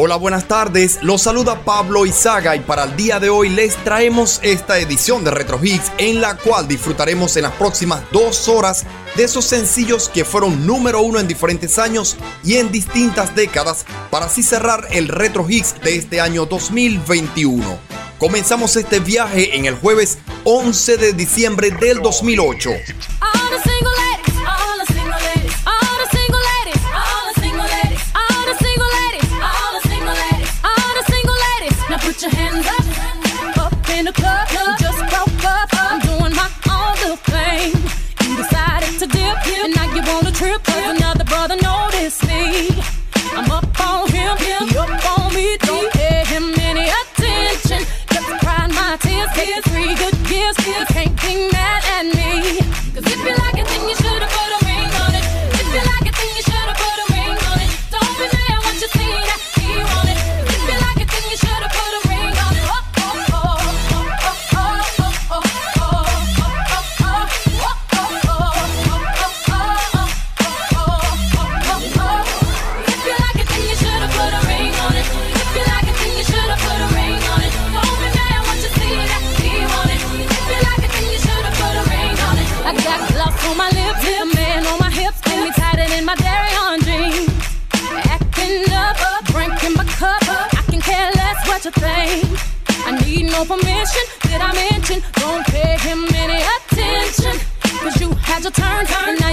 Hola, buenas tardes. Los saluda Pablo Izaga y para el día de hoy les traemos esta edición de Retro Hits en la cual disfrutaremos en las próximas dos horas de esos sencillos que fueron número uno en diferentes años y en distintas décadas para así cerrar el Retro Hits de este año 2021. Comenzamos este viaje en el jueves 11 de diciembre del 2008. Trip, another permission. Did I mention? Don't pay him any attention. Cause you had your turn, and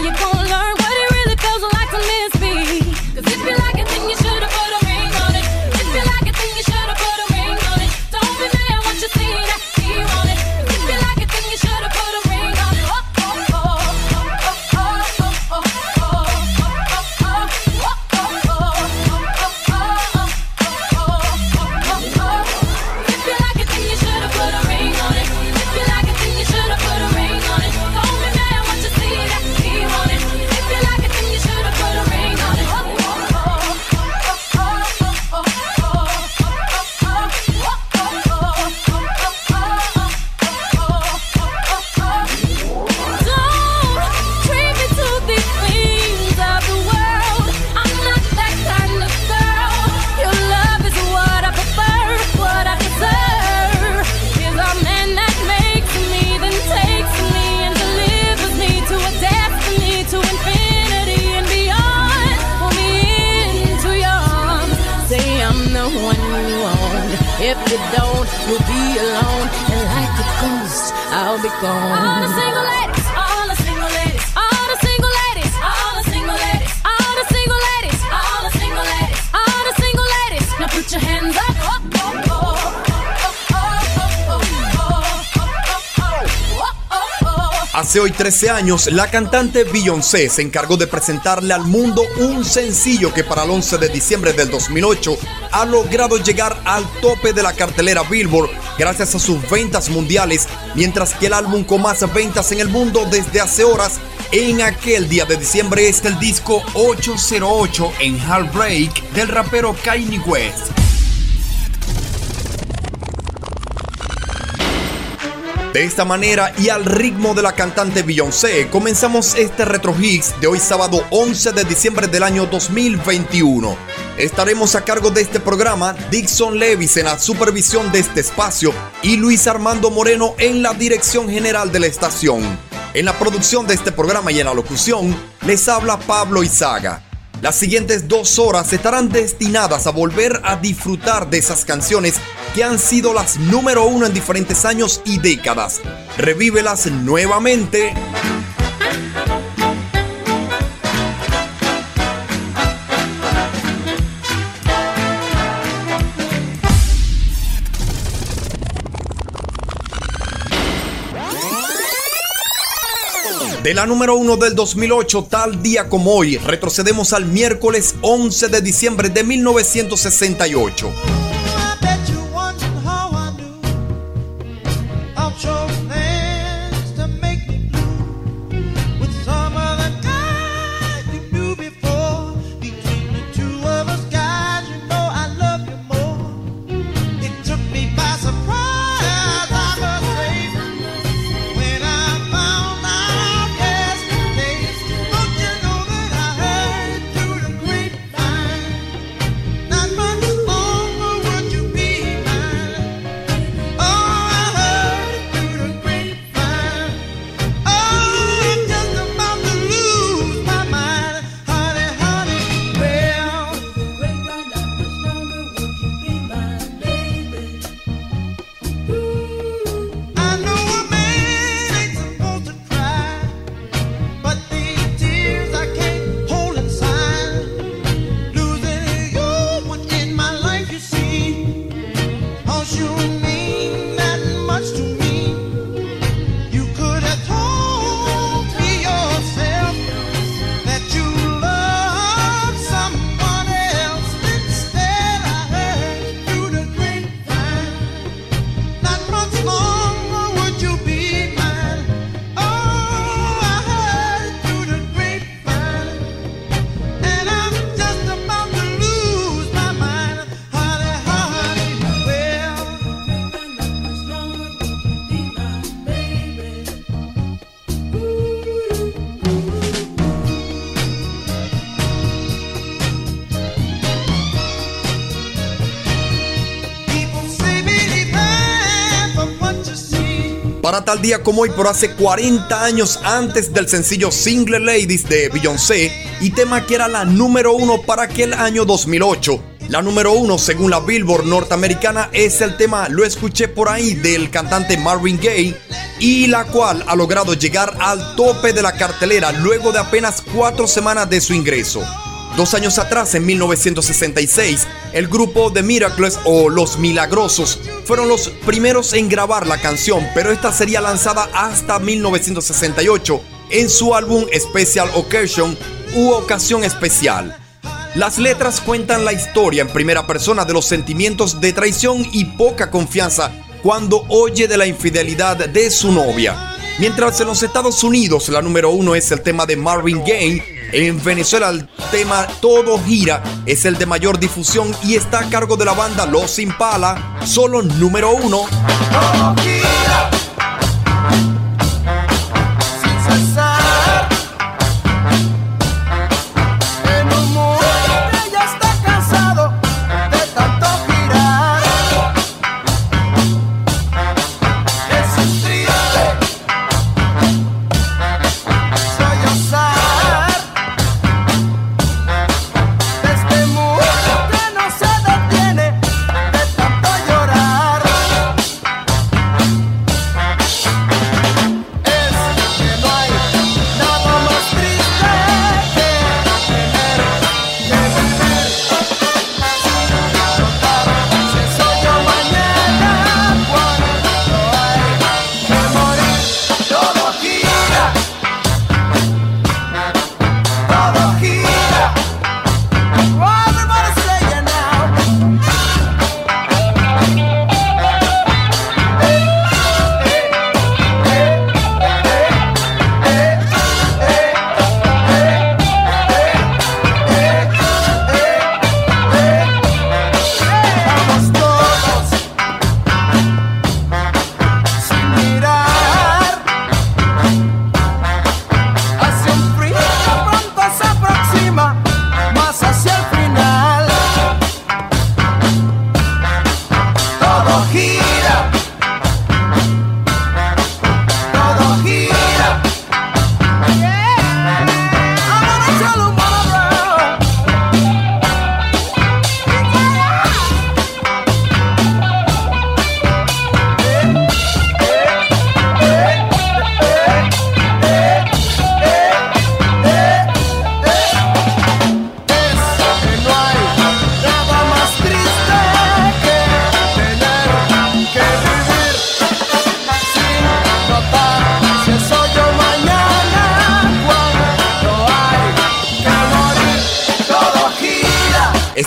If you don't, you'll be alone. And like a ghost, I'll be gone. Hoy 13 años, la cantante Beyoncé se encargó de presentarle al mundo un sencillo que para el 11 de diciembre del 2008 ha logrado llegar al tope de la cartelera Billboard gracias a sus ventas mundiales, mientras que el álbum con más ventas en el mundo desde hace horas en aquel día de diciembre es el disco 808 en Heartbreak del rapero Kanye West. De esta manera y al ritmo de la cantante Beyoncé, comenzamos este Retro Hits de hoy sábado 11 de diciembre del año 2021. Estaremos a cargo de este programa Dixon Levis en la supervisión de este espacio y Luis Armando Moreno en la dirección general de la estación. En la producción de este programa y en la locución les habla Pablo Izaga. Las siguientes dos horas estarán destinadas a volver a disfrutar de esas canciones que han sido las número uno en diferentes años y décadas. Revívelas nuevamente. De la número 1 del 2008, tal día como hoy, retrocedemos al miércoles 11 de diciembre de 1968. Tal día como hoy, pero hace 40 años antes del sencillo Single Ladies de Beyoncé y tema que era la número uno para aquel año 2008. La número uno, según la Billboard norteamericana, es el tema Lo escuché por ahí del cantante Marvin Gaye y la cual ha logrado llegar al tope de la cartelera luego de apenas cuatro semanas de su ingreso. Dos años atrás, en 1966, el grupo The Miracles o Los Milagrosos fueron los primeros en grabar la canción, pero esta sería lanzada hasta 1968 en su álbum Special Occasion u Ocasión Especial. Las letras cuentan la historia en primera persona de los sentimientos de traición y poca confianza cuando oye de la infidelidad de su novia. Mientras en los Estados Unidos la número uno es el tema de Marvin Gaye, en Venezuela el tema Todo Gira es el de mayor difusión y está a cargo de la banda Los Impala, solo número uno.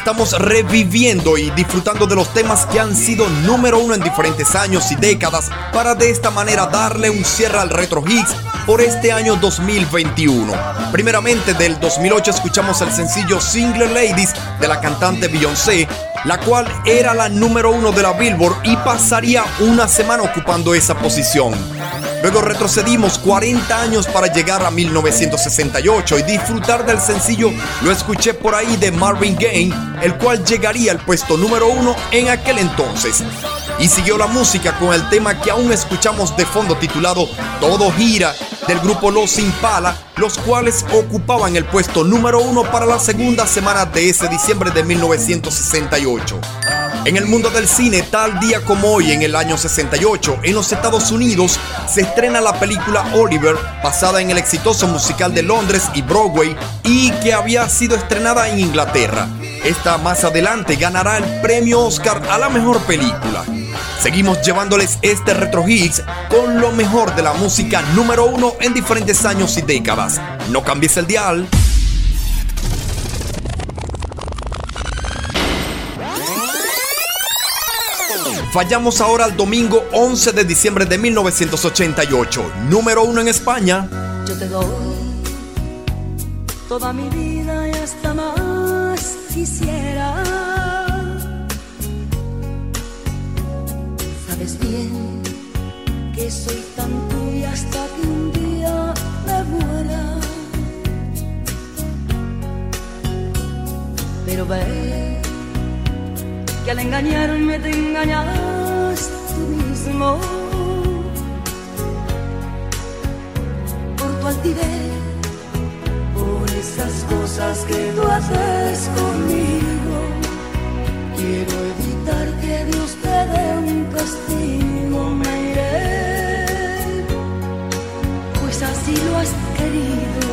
Estamos reviviendo y disfrutando de los temas que han sido número uno en diferentes años y décadas para de esta manera darle un cierre al Retro Hits por este año 2021. Primeramente del 2008 escuchamos el sencillo Single Ladies de la cantante Beyoncé, la cual era la número uno de la Billboard y pasaría una semana ocupando esa posición. Luego retrocedimos 40 años para llegar a 1968 y disfrutar del sencillo Lo escuché por ahí de Marvin Gaye, el cual llegaría al puesto número uno en aquel entonces. Y siguió la música con el tema que aún escuchamos de fondo titulado Todo gira del grupo Los Impala, los cuales ocupaban el puesto número uno para la segunda semana de ese diciembre de 1968. En el mundo del cine, tal día como hoy, en el año 68, en los Estados Unidos, se estrena la película Oliver, basada en el exitoso musical de Londres y Broadway, y que había sido estrenada en Inglaterra. Esta más adelante ganará el premio Oscar a la mejor película. Seguimos llevándoles este Retro Hits con lo mejor de la música número uno en diferentes años y décadas. No cambies el dial. Fallamos ahora al domingo 11 de diciembre de 1988, número uno en España. Yo te doy toda mi vida y hasta más quisiera. Sabes bien que soy tan tuya hasta que un día me muera. Pero ve que al engañarme te engañas tú mismo. Por tu altivez, por esas cosas que tú haces conmigo. Quiero evitar que Dios te dé un castigo, me iré, pues así lo has querido.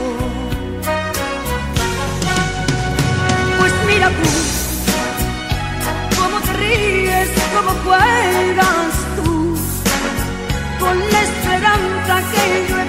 Pues mira tú ríes, cómo juegas tú, con la esperanza que yo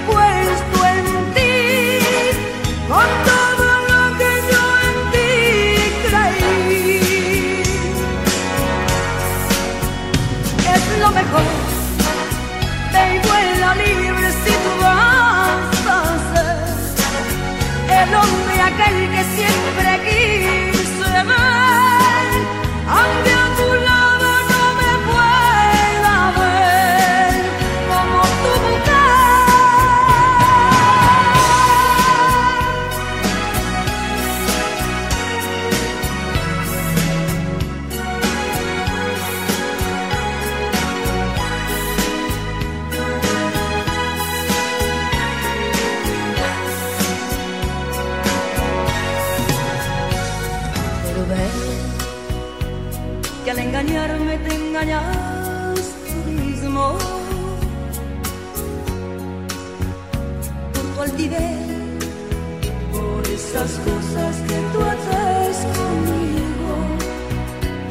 engañarme te engañas tú mismo. Por tu altivez, por esas cosas que tú haces conmigo.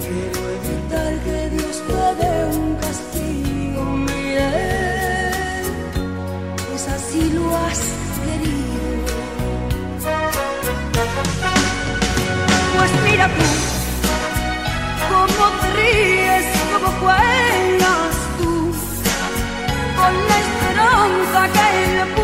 Quiero evitar que Dios te dé un castigo, mire, pues así lo has querido. Pues mira tú, esperanza que yo he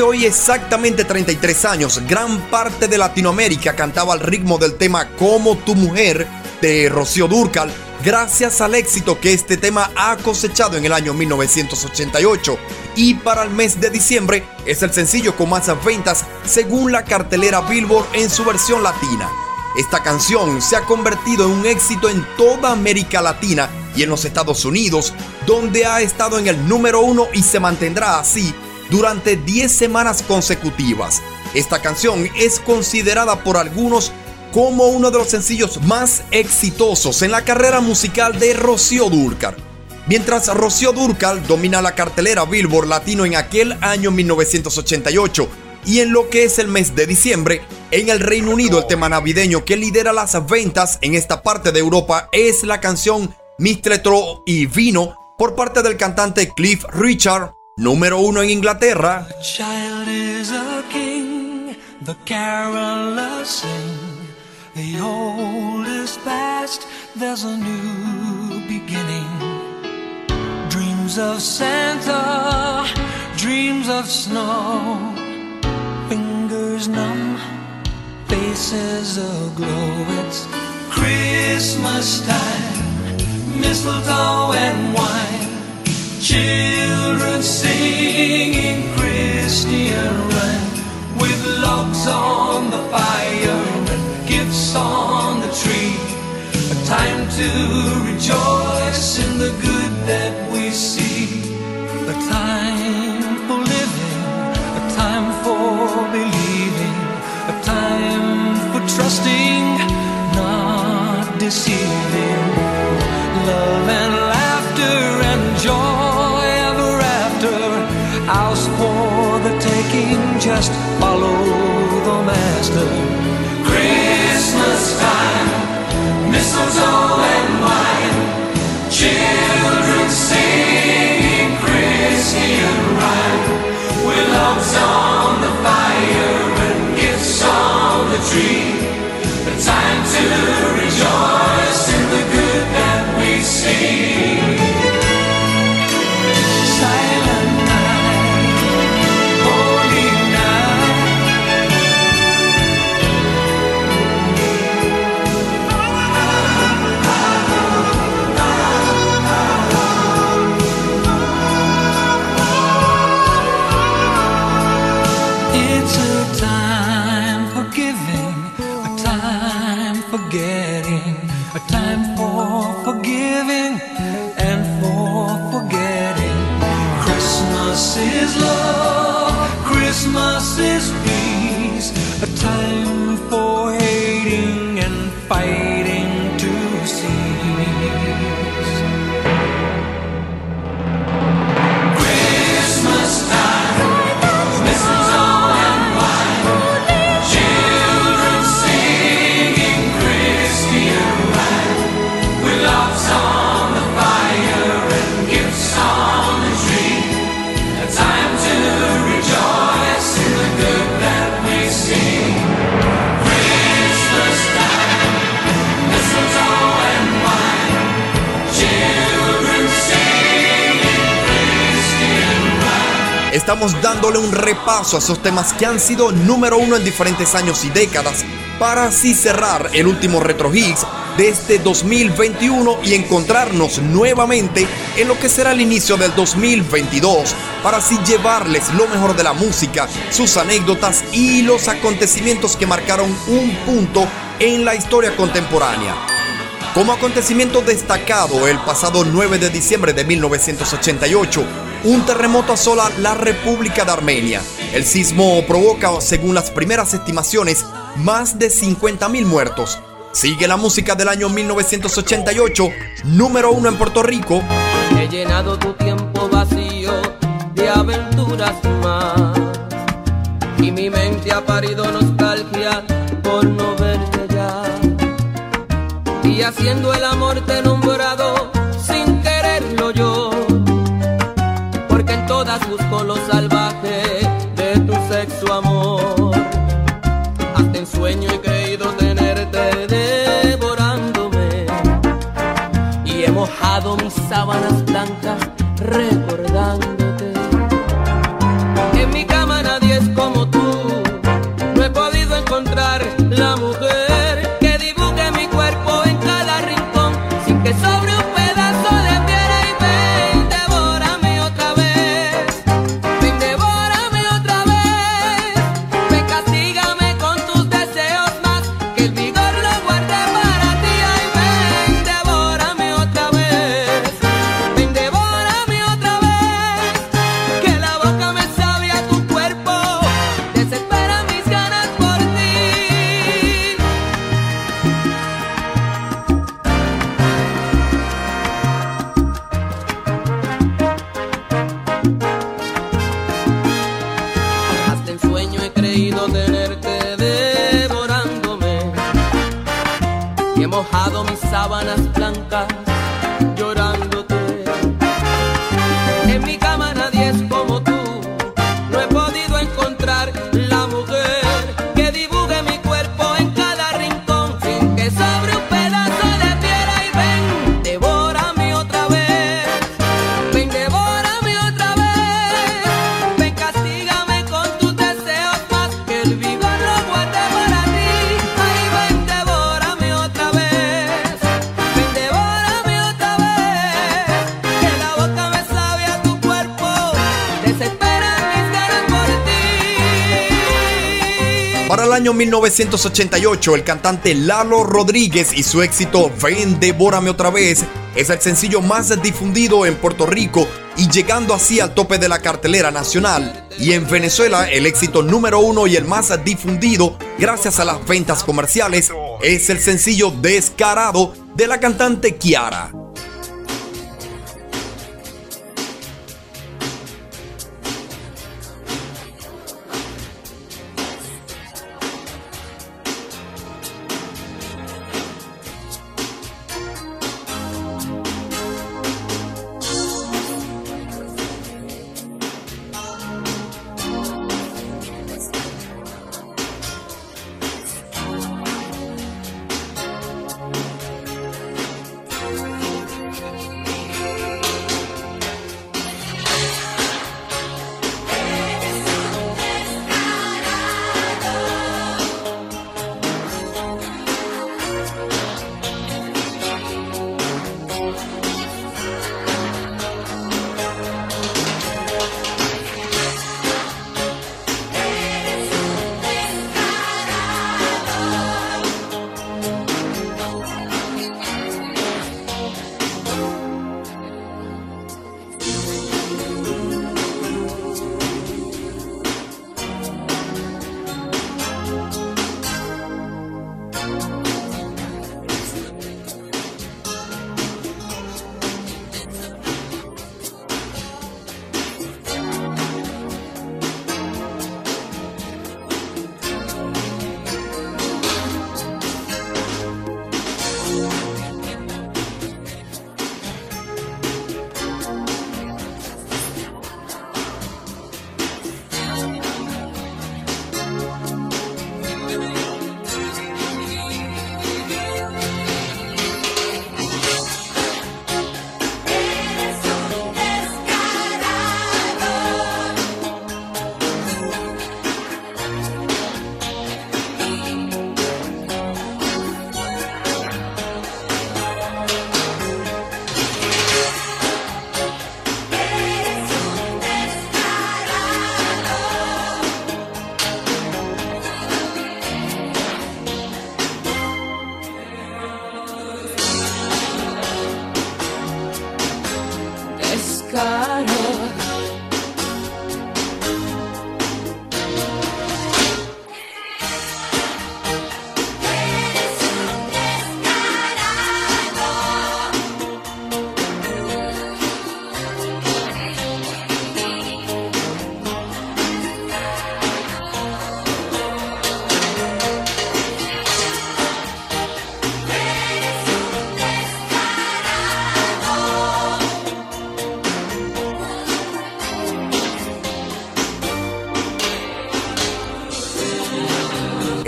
Hoy exactamente 33 años, gran parte de Latinoamérica cantaba al ritmo del tema Como tu mujer de Rocío Durcal, gracias al éxito que este tema ha cosechado en el año 1988. Y para el mes de diciembre es el sencillo con más ventas según la cartelera Billboard en su versión latina. Esta canción se ha convertido en un éxito en toda América Latina y en los Estados Unidos, donde ha estado en el número uno y se mantendrá así durante 10 semanas consecutivas. Esta canción es considerada por algunos como uno de los sencillos más exitosos en la carrera musical de Rocío Dúrcal. Mientras Rocío Dúrcal domina la cartelera Billboard Latino en aquel año 1988 y en lo que es el mes de diciembre, en el Reino Unido el tema navideño que lidera las ventas en esta parte de Europa es la canción Mistretro y Vino por parte del cantante Cliff Richard, número uno en Inglaterra. The old is past, there's a new beginning. Dreams of Santa, dreams of snow, fingers numb, faces aglow. It's Christmas time, mistletoe and wine, children singing Christian rhyme with logs on the fire and gifts on the tree. A time to rejoice in the good that we see. A time for living, a time for believing, a time for trusting, not deceiving. Follow the master. Christmas time, mistletoe and wine, repaso a esos temas que han sido número uno en diferentes años y décadas, para así cerrar el último Retro Hits de este 2021 y encontrarnos nuevamente en lo que será el inicio del 2022, para así llevarles lo mejor de la música, sus anécdotas y los acontecimientos que marcaron un punto en la historia contemporánea. Como acontecimiento destacado, el pasado 9 de diciembre de 1988, un terremoto asola la República de Armenia. El sismo provoca, según las primeras estimaciones, más de 50.000 muertos. Sigue la música del año 1988, número uno en Puerto Rico. He llenado tu tiempo vacío de aventuras más. Y mi mente ha parido nostalgia por no verte ya. Y haciendo el amor te sábanas blancas 1988, el cantante Lalo Rodríguez y su éxito Ven, devórame otra vez es el sencillo más difundido en Puerto Rico y llegando así al tope de la cartelera nacional. Y en Venezuela, el éxito número uno y el más difundido, gracias a las ventas comerciales, es el sencillo Descarado de la cantante Kiara.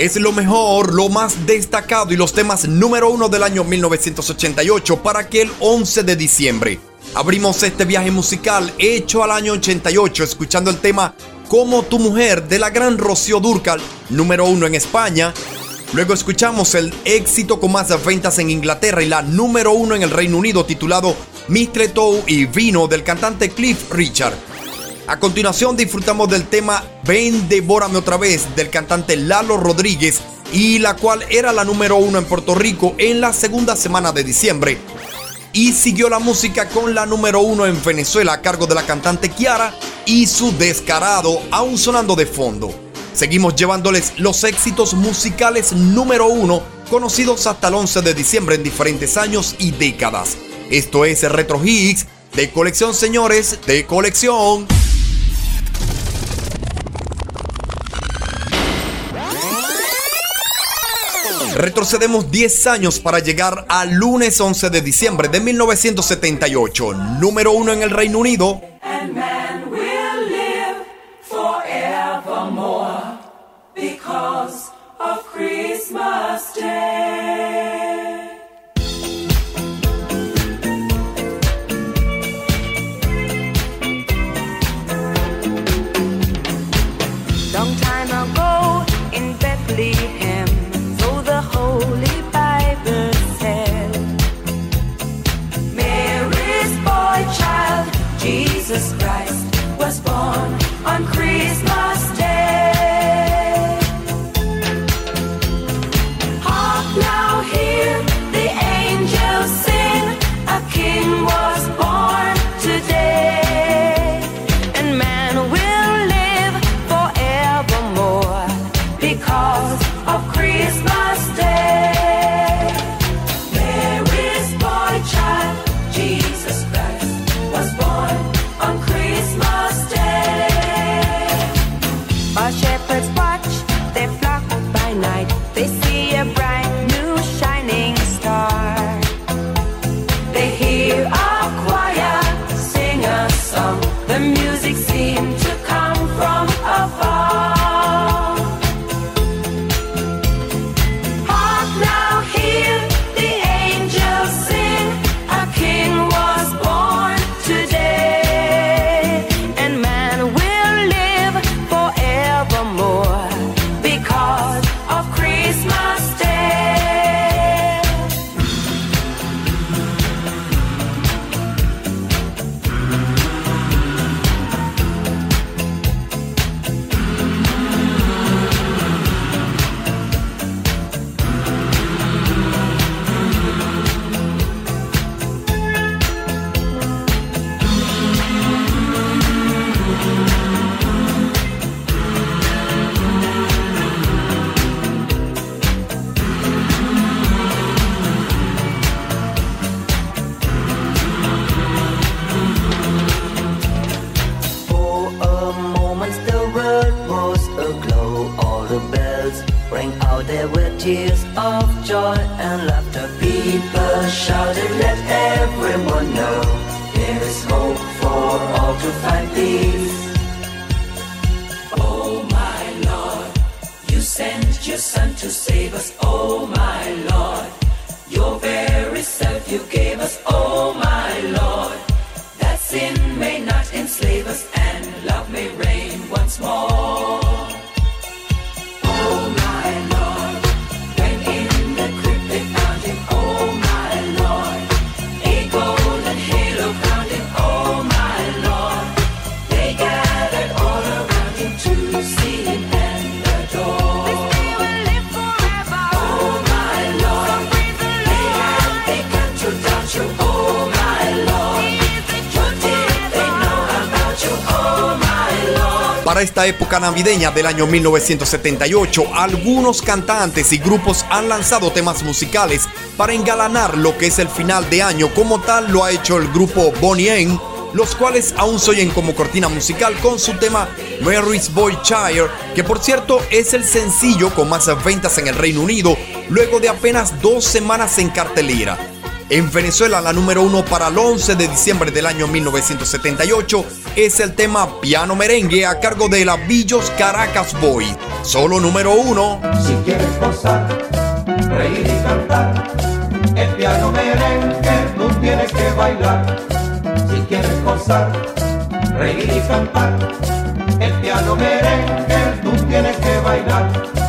Es lo mejor, lo más destacado y los temas número uno del año 1988 para aquel 11 de diciembre. Abrimos este viaje musical hecho al año 88 escuchando el tema Como tu mujer de la gran Rocío Durcal, número uno en España. Luego escuchamos el éxito con más ventas en Inglaterra y la número uno en el Reino Unido titulado Mistretou y Vino del cantante Cliff Richard. A continuación disfrutamos del tema Ven, devórame otra vez del cantante Lalo Rodríguez y la cual era la número uno en Puerto Rico en la segunda semana de diciembre. Y siguió la música con la número uno en Venezuela a cargo de la cantante Kiara y su descarado aún sonando de fondo. Seguimos llevándoles los éxitos musicales número uno conocidos hasta el 11 de diciembre en diferentes años y décadas. Esto es Retro Hits de colección, señores, de colección. Retrocedemos 10 años para llegar al lunes 11 de diciembre de 1978, número uno en el Reino Unido. Época navideña del año 1978, algunos cantantes y grupos han lanzado temas musicales para engalanar lo que es el final de año, como tal lo ha hecho el grupo Bonnie M, los cuales aún se oyen como cortina musical con su tema Mary's Boy Child, que por cierto es el sencillo con más ventas en el Reino Unido, luego de apenas dos semanas en cartelera. En Venezuela, la número uno para el 11 de diciembre del año 1978 es el tema Piano Merengue a cargo de la Villos Caracas Boy. Solo número uno. Si quieres gozar, reír y cantar, el piano merengue tú tienes que bailar. Si quieres gozar, reír y cantar, el piano merengue tú tienes que bailar.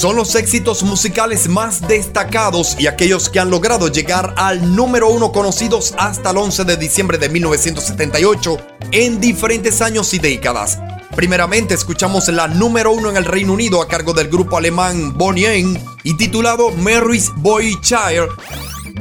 Son los éxitos musicales más destacados y aquellos que han logrado llegar al número uno conocidos hasta el 11 de diciembre de 1978 en diferentes años y décadas. Primeramente escuchamos la número uno en el Reino Unido a cargo del grupo alemán Bonnie y titulado Mary's Boy Child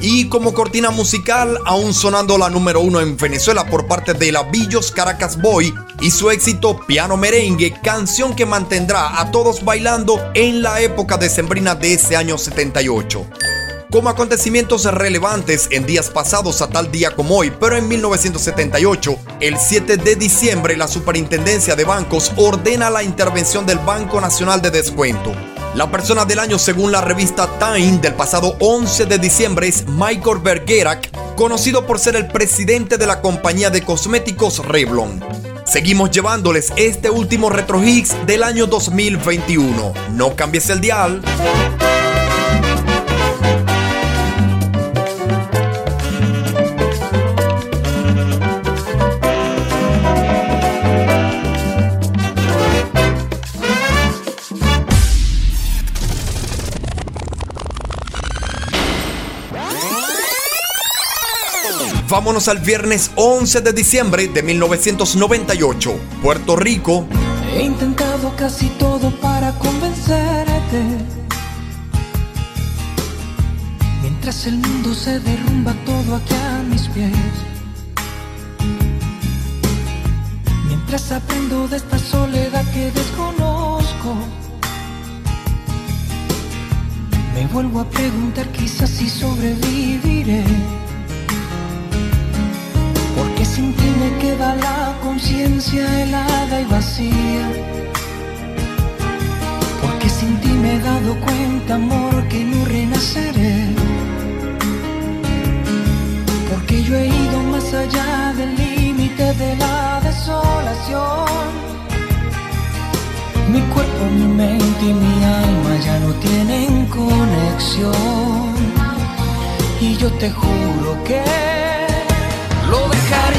y como cortina musical, aún sonando la número uno en Venezuela por parte de la Villos Caracas Boy y su éxito Piano Merengue, canción que mantendrá a todos bailando en la época decembrina de ese año 78. Como acontecimientos relevantes en días pasados a tal día como hoy, pero en 1978, el 7 de diciembre, la Superintendencia de Bancos ordena la intervención del Banco Nacional de Descuento. La persona del año según la revista Time del pasado 11 de diciembre es Michael Bergerac, conocido por ser el presidente de la compañía de cosméticos Revlon. Seguimos llevándoles este último Retro Hits del año 2021. No cambies el dial. Vámonos al viernes 11 de diciembre de 1998, Puerto Rico. He intentado casi todo para convencerte. Mientras el mundo se derrumba todo aquí a mis pies. Mientras aprendo de esta soledad que desconozco. Me vuelvo a preguntar quizás si sobreviviré. Sin ti me queda la conciencia helada y vacía. Porque sin ti me he dado cuenta, amor, que no renaceré. Porque yo he ido más allá del límite de la desolación. Mi cuerpo, mi mente y mi alma ya no tienen conexión. Y yo te juro que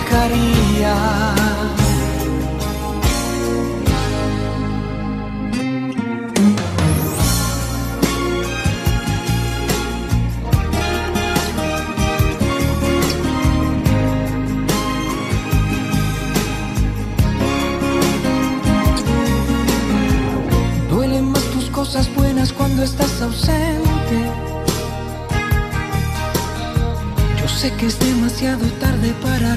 no dejaría? Duelen más tus cosas buenas cuando estás ausente. Yo sé que es demasiado tarde para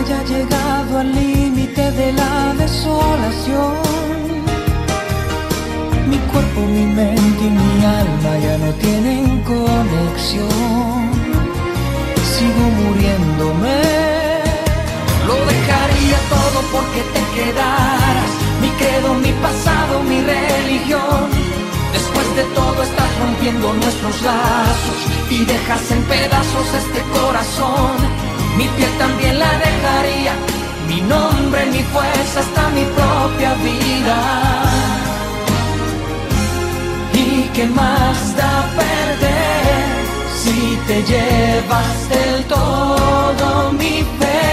Haya llegado al límite de la desolación. Mi cuerpo, mi mente y mi alma ya no tienen conexión. Sigo muriéndome. Lo dejaría todo porque te quedaras. Mi credo, mi pasado, mi religión. Después de todo estás rompiendo nuestros lazos y dejas en pedazos este corazón. Mi piel también la dejaría. Mi nombre, mi fuerza, hasta mi propia vida. ¿Y qué más da perder si te llevas del todo mi fe?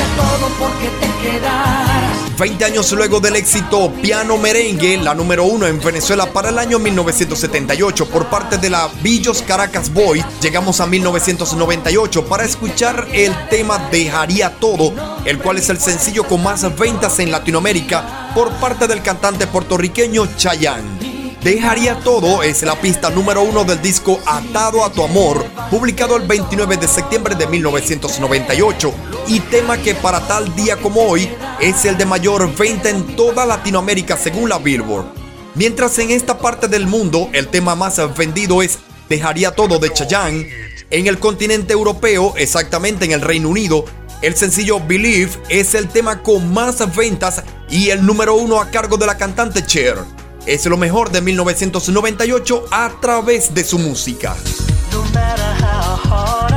Dejaría todo porque te quedaras. 20 años luego del éxito Piano Merengue, la número uno en Venezuela para el año 1978 por parte de la Villos Caracas Boy, llegamos a 1998 para escuchar el tema Dejaría Todo el cual es el sencillo con más ventas en Latinoamérica por parte del cantante puertorriqueño Chayanne. Dejaría todo es la pista número uno del disco Atado a tu amor, publicado el 29 de septiembre de 1998, y tema que para tal día como hoy es el de mayor venta en toda Latinoamérica según la Billboard. Mientras en esta parte del mundo el tema más vendido es Dejaría todo de Chayanne, en el continente europeo, exactamente en el Reino Unido, el sencillo Believe es el tema con más ventas y el número uno a cargo de la cantante Cher es lo mejor de 1998 a través de su música.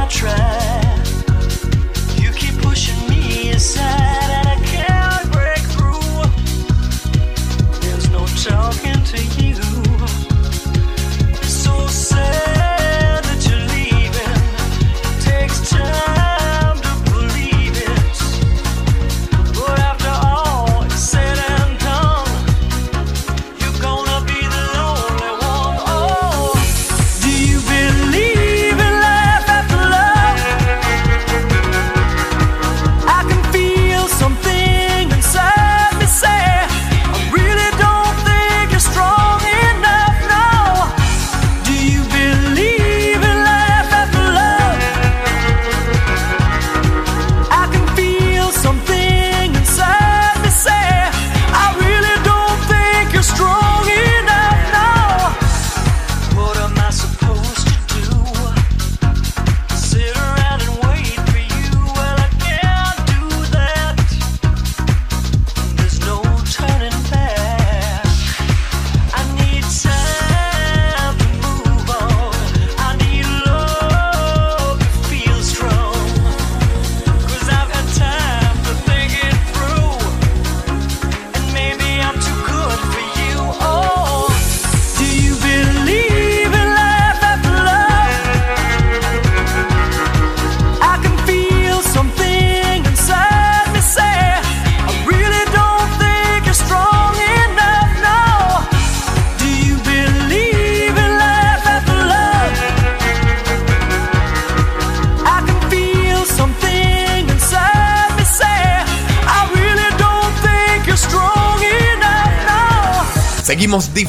Seguimos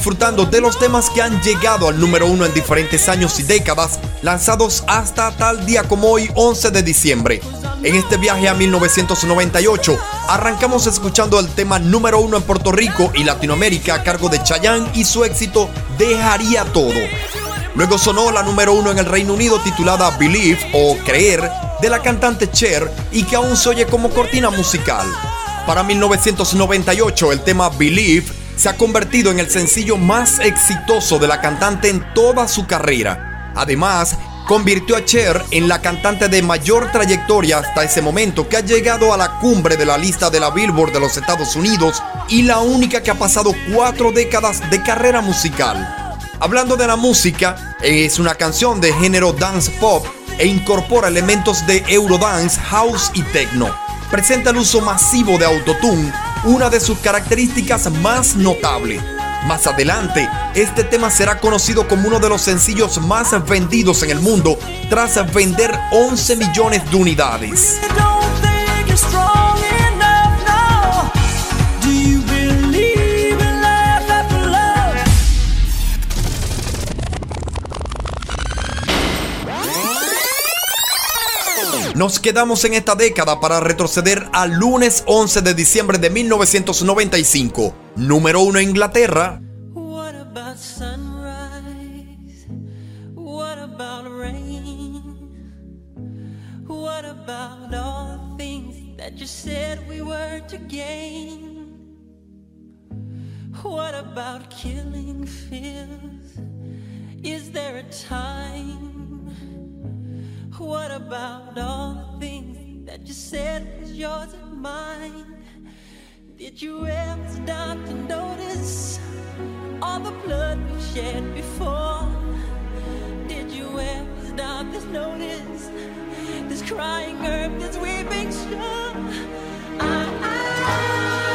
disfrutando de los temas que han llegado al número uno en diferentes años y décadas, lanzados hasta tal día como hoy, 11 de diciembre. En este viaje a 1998, arrancamos escuchando el tema número uno en Puerto Rico y Latinoamérica a cargo de Chayanne y su éxito Dejaría Todo. Luego sonó la número uno en el Reino Unido titulada Believe o Creer de la cantante Cher y que aún se oye como cortina musical. Para 1998 el tema Believe se ha convertido en el sencillo más exitoso de la cantante en toda su carrera. Además, convirtió a Cher en la cantante de mayor trayectoria hasta ese momento que ha llegado a la cumbre de la lista de la Billboard de los Estados Unidos y la única que ha pasado cuatro décadas de carrera musical. Hablando de la música, es una canción de género dance pop e incorpora elementos de Eurodance, house y techno. Presenta el uso masivo de autotune una de sus características más notables. Más adelante, este tema será conocido como uno de los sencillos más vendidos en el mundo tras vender 11 millones de unidades. Nos quedamos en esta década para retroceder al lunes 11 de diciembre de 1995. Número 1 Inglaterra. What about sunrise? What about rain? What about all things that you said we were to gain? What about killing fears? Is there a time? What about all the things that you said was yours and mine? Did you ever stop to notice all the blood we've shed before? Did you ever stop to notice this crying earth, this weeping shore? I, I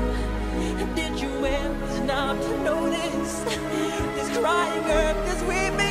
out to notice this crying earth, this weeping.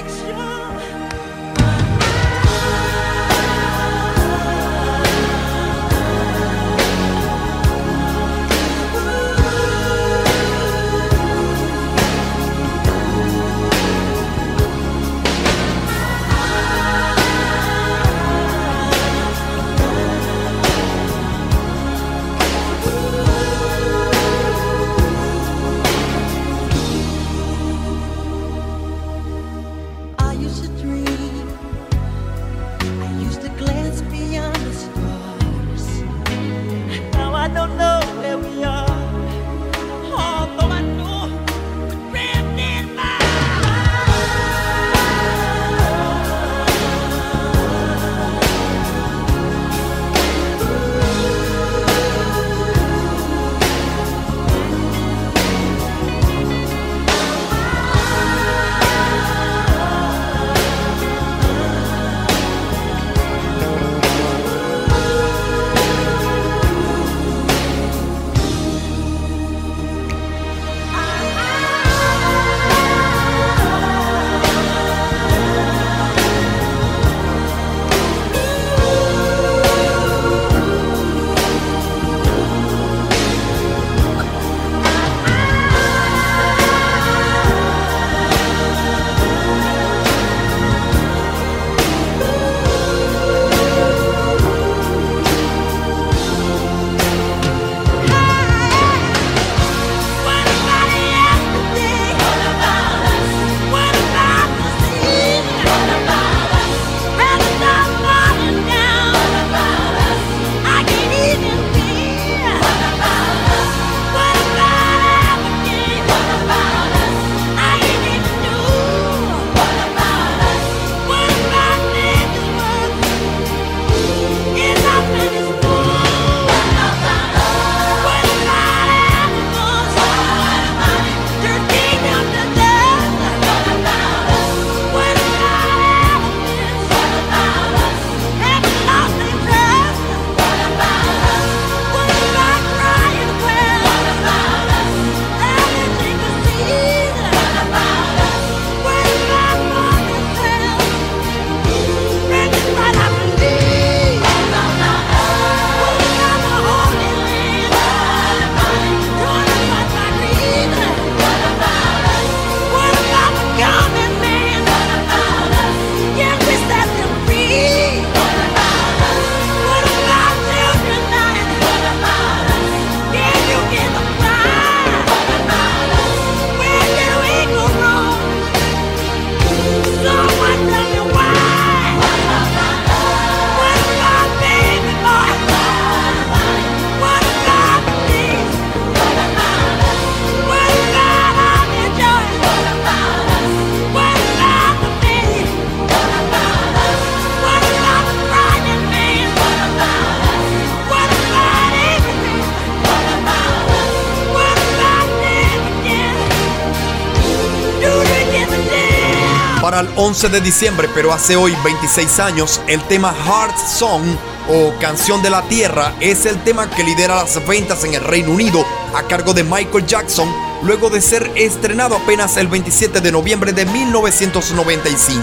11 de diciembre, pero hace hoy 26 años, el tema Heart Song o Canción de la Tierra es el tema que lidera las ventas en el Reino Unido a cargo de Michael Jackson, luego de ser estrenado apenas el 27 de noviembre de 1995.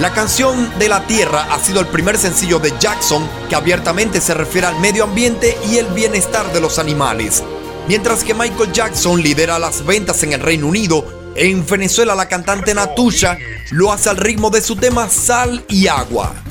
La canción de la Tierra ha sido el primer sencillo de Jackson que abiertamente se refiere al medio ambiente y el bienestar de los animales. Mientras que Michael Jackson lidera las ventas en el Reino Unido, en Venezuela la cantante Natusha lo hace al ritmo de su tema Sal y Agua.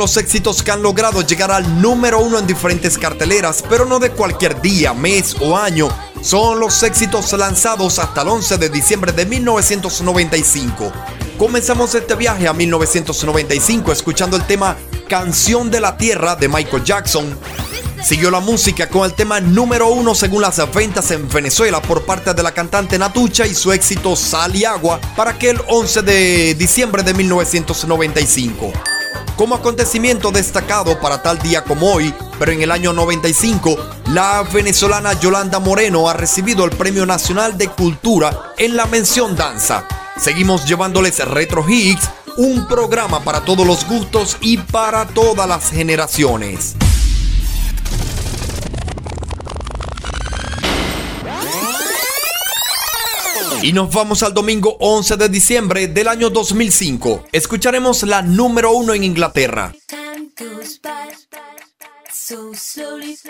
Los éxitos que han logrado llegar al número uno en diferentes carteleras, pero no de cualquier día, mes o año. Son los éxitos lanzados hasta el 11 de diciembre de 1995. Comenzamos este viaje a 1995 escuchando el tema Canción de la Tierra de Michael Jackson. Siguió la música con el tema número uno según las ventas en Venezuela por parte de la cantante Natucha y su éxito Sal y Agua para aquel 11 de diciembre de 1995. Como acontecimiento destacado para tal día como hoy, pero en el año 95, la venezolana Yolanda Moreno ha recibido el Premio Nacional de Cultura en la mención danza. Seguimos llevándoles Retro Hits, un programa para todos los gustos y para todas las generaciones. Y nos vamos al domingo 11 de diciembre del año 2005. Escucharemos la número uno en Inglaterra. So slowly.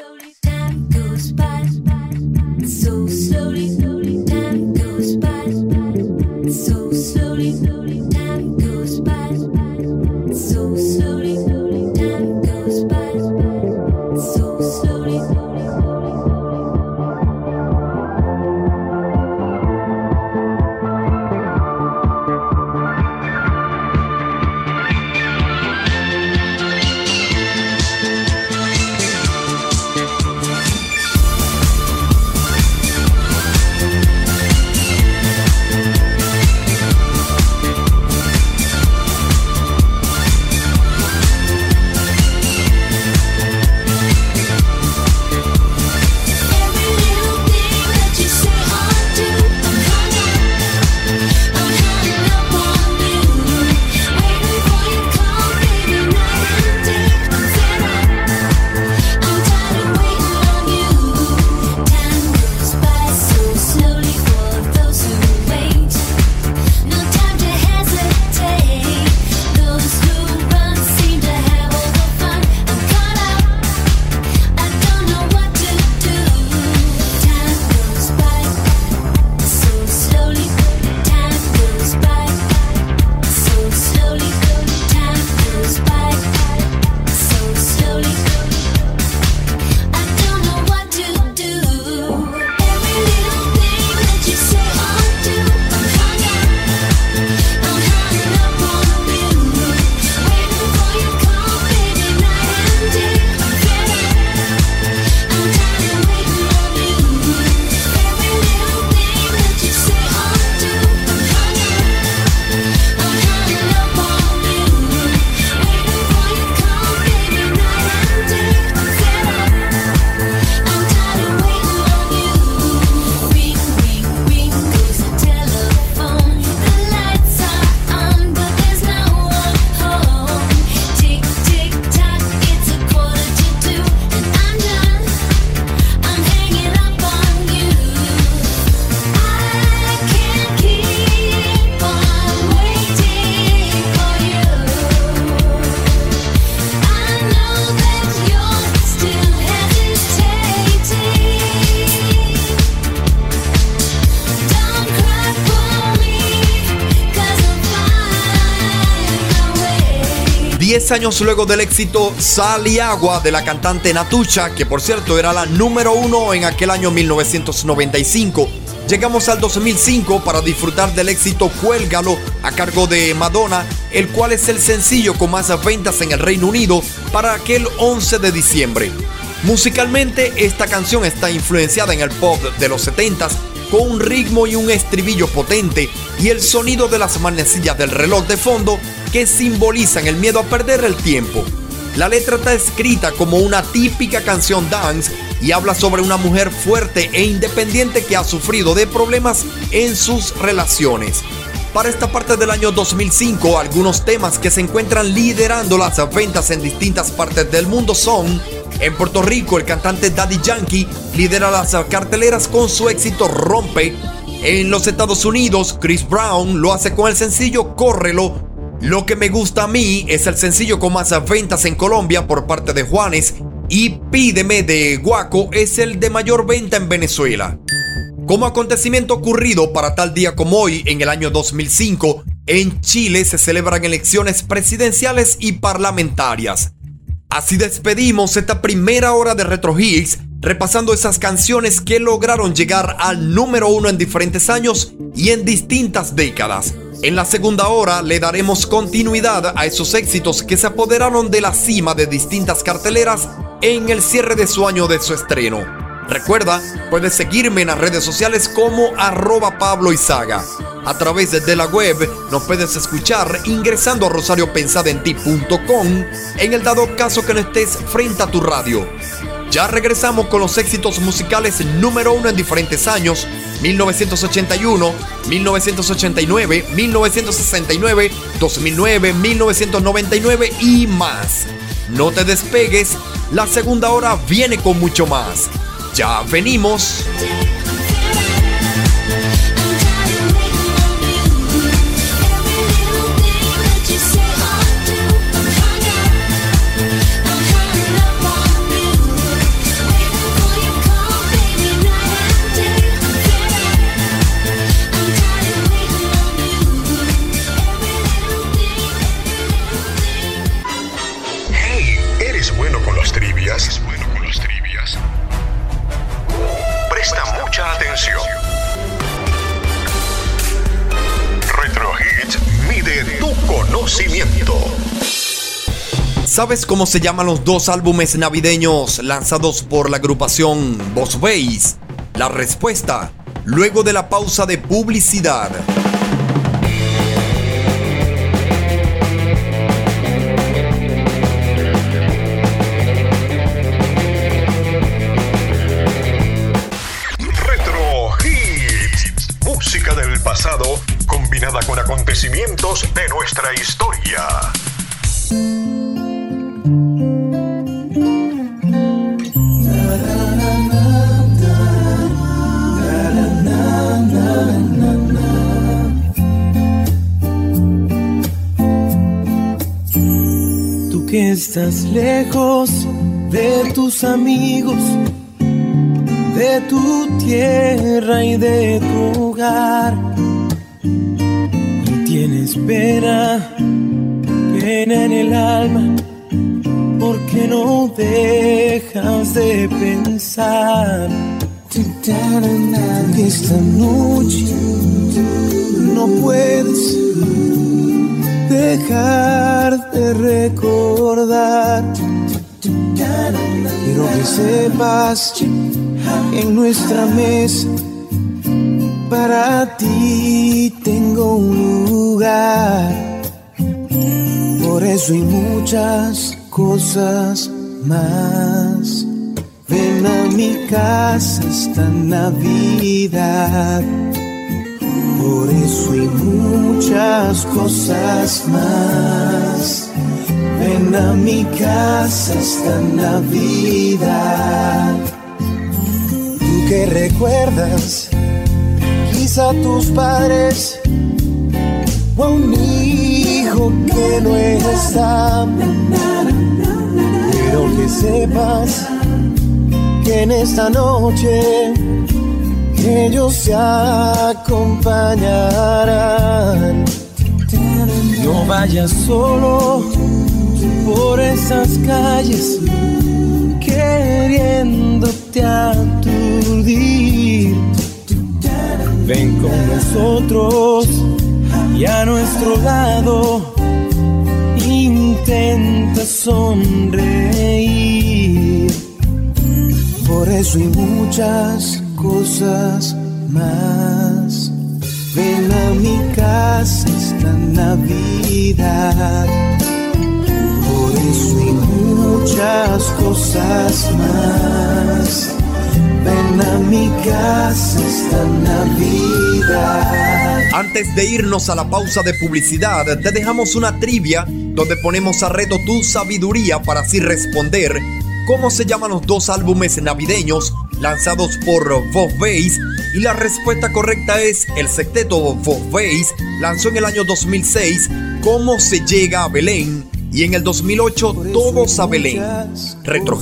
Away. 10 años luego del éxito Sal y Agua de la cantante Natucha, que por cierto era la número uno en aquel año 1995. Llegamos al 2005 para disfrutar del éxito Cuélgalo a cargo de Madonna, el cual es el sencillo con más ventas en el Reino Unido para aquel 11 de diciembre. Musicalmente, esta canción está influenciada en el pop de los 70s con un ritmo y un estribillo potente y el sonido de las manecillas del reloj de fondo que simbolizan el miedo a perder el tiempo. La letra está escrita como una típica canción dance y habla sobre una mujer fuerte e independiente que ha sufrido de problemas en sus relaciones. Para esta parte del año 2005, algunos temas que se encuentran liderando las ventas en distintas partes del mundo son en Puerto Rico, el cantante Daddy Yankee lidera las carteleras con su éxito Rompe. En los Estados Unidos, Chris Brown lo hace con el sencillo Córrelo. Lo que me gusta a mí es el sencillo con más ventas en Colombia por parte de Juanes y Pídeme de Guaco es el de mayor venta en Venezuela. Como acontecimiento ocurrido para tal día como hoy, en el año 2005, en Chile se celebran elecciones presidenciales y parlamentarias. Así despedimos esta primera hora de Retro Hits, repasando esas canciones que lograron llegar al número uno en diferentes años y en distintas décadas. En la segunda hora le daremos continuidad a esos éxitos que se apoderaron de la cima de distintas carteleras en el cierre de su año de su estreno. Recuerda, puedes seguirme en las redes sociales como arroba Pablo Izaga. A través de la web nos puedes escuchar ingresando a rosariopensadenti.com en el dado caso que no estés frente a tu radio. Ya regresamos con los éxitos musicales número uno en diferentes años, 1981, 1989, 1969, 2009, 1999 y más. No te despegues, la segunda hora viene con mucho más. Ya venimos. ¿Sabes cómo se llaman los dos álbumes navideños lanzados por la agrupación Boss Bass? La respuesta, luego de la pausa de publicidad. Retro Hits. Música del pasado combinada con acontecimientos de nuestra historia. Estás lejos de tus amigos, de tu tierra y de tu hogar. Y tienes pena, pena en el alma, porque no dejas de pensar. Esta noche no puedes dejar recordar. Quiero que sepas en nuestra mesa para ti tengo un lugar. Por eso hay muchas cosas más. Ven a mi casa esta Navidad. Por eso hay muchas cosas más. Ven a mi casa esta Navidad. Tú que recuerdas, quizá tus padres o a un hijo que no está. Pero que sepas que en esta noche ellos se acompañarán. No vayas solo por esas calles queriéndote aturdir. Ven con nosotros y a nuestro lado intenta sonreír. Por eso hay muchas cosas más. Ven a mi casa esta Navidad. Y muchas cosas más. Ven a mi casa esta Navidad. Antes de irnos a la pausa de publicidad, te dejamos una trivia donde ponemos a reto tu sabiduría para así responder cómo se llaman los dos álbumes navideños lanzados por Vox Bass y la respuesta correcta es el sexteto Vox Bass lanzó en el año 2006 Cómo se llega a Belén y en el 2008 Todos a Belén. Retro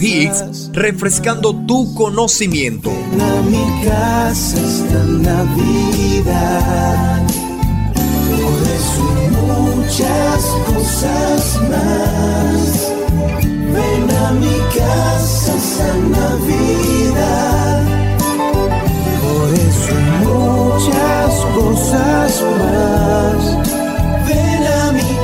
refrescando tu conocimiento. Ven a mi casa esta Navidad. Por eso muchas cosas más. Ven a mi casa esta Navidad. Por eso muchas cosas más.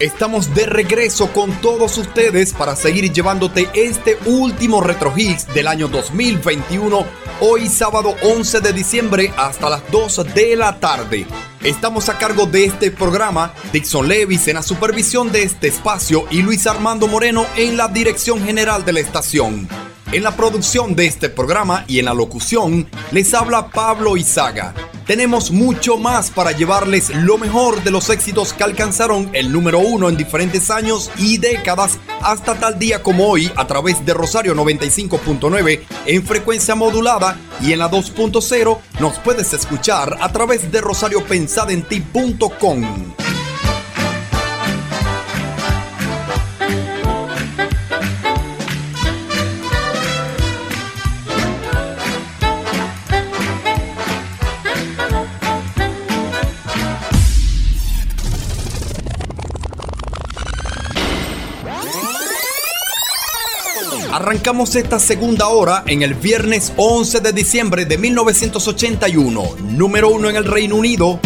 Estamos de regreso con todos ustedes para seguir llevándote este último Retro Hits del año 2021, hoy sábado 11 de diciembre hasta las 2 de la tarde. Estamos a cargo de este programa, Dixon Levis en la supervisión de este espacio y Luis Armando Moreno en la dirección general de la estación. En la producción de este programa y en la locución les habla Pablo Izaga. Tenemos mucho más para llevarles lo mejor de los éxitos que alcanzaron el número uno en diferentes años y décadas hasta tal día como hoy a través de Rosario 95.9 en frecuencia modulada y en la 2.0 nos puedes escuchar a través de rosariopensadenti.com. Arrancamos esta segunda hora en el viernes 11 de diciembre de 1981, número uno en el Reino Unido.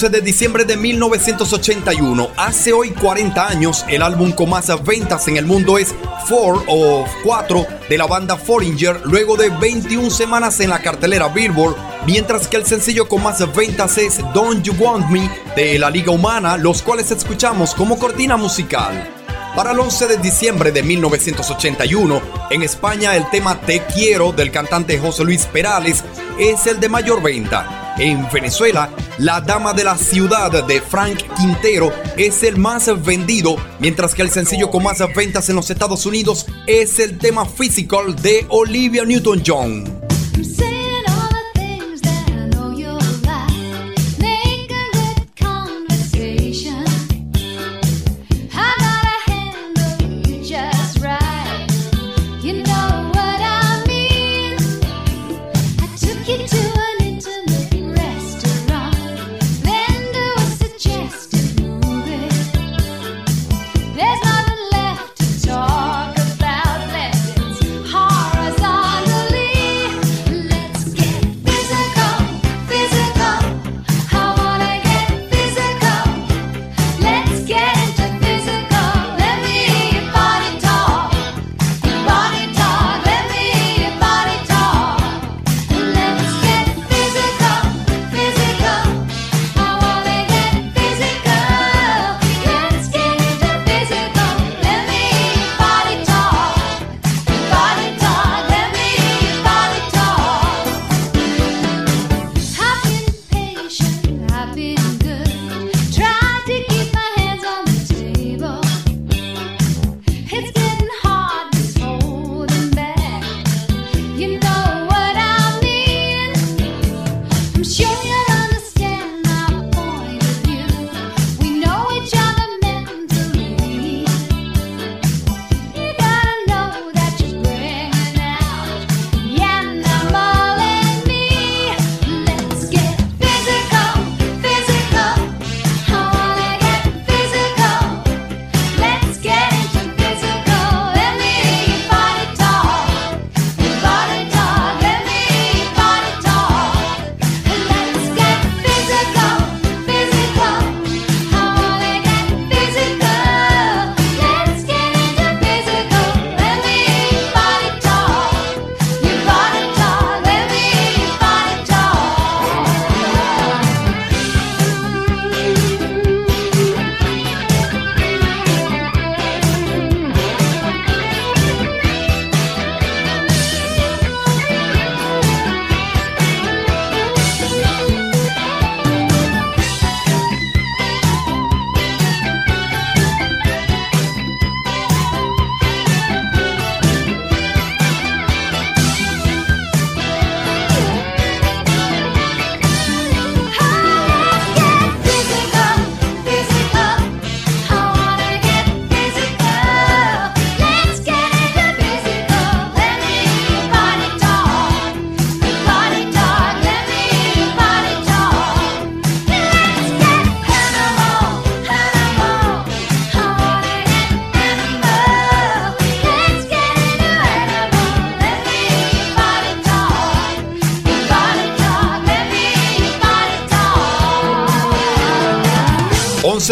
11 de diciembre de 1981, hace hoy 40 años, el álbum con más ventas en el mundo es Four o 4 de la banda Foreigner, luego de 21 semanas en la cartelera Billboard, mientras que el sencillo con más ventas es Don't You Want Me de La Liga Humana, los cuales escuchamos como cortina musical. Para el 11 de diciembre de 1981, en España el tema Te Quiero del cantante José Luis Perales es el de mayor venta. En Venezuela, la Dama de la Ciudad de Frank Quintero es el más vendido, mientras que el sencillo con más ventas en los Estados Unidos es el tema Physical de Olivia Newton-John.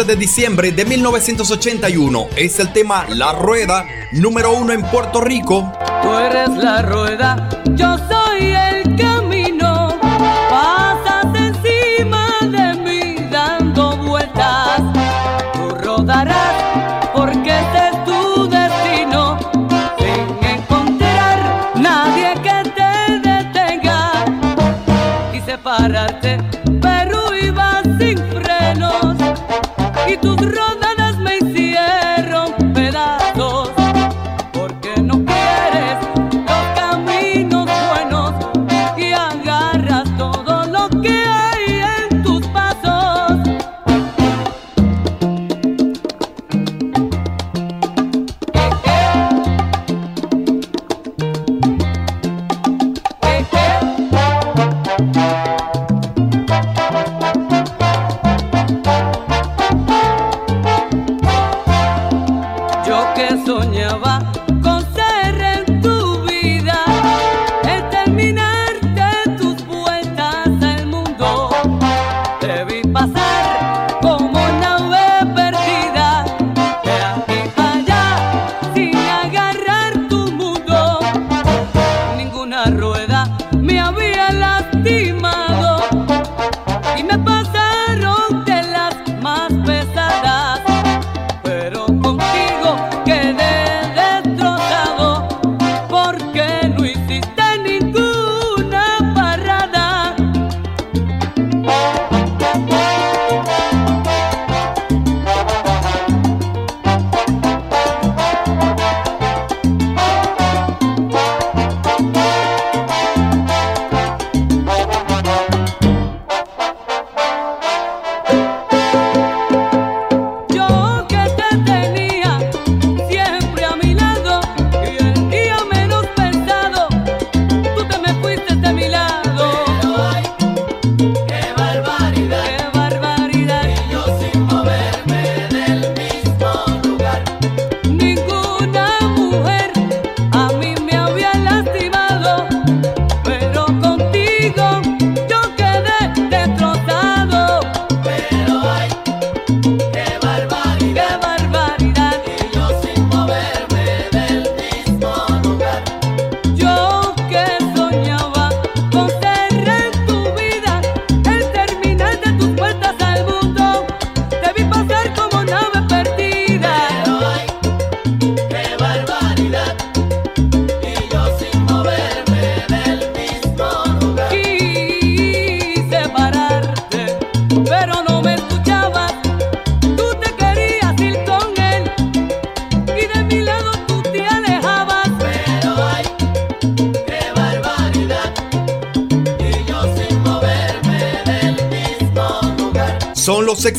de diciembre de 1981. Es el tema La Rueda, número uno en Puerto Rico.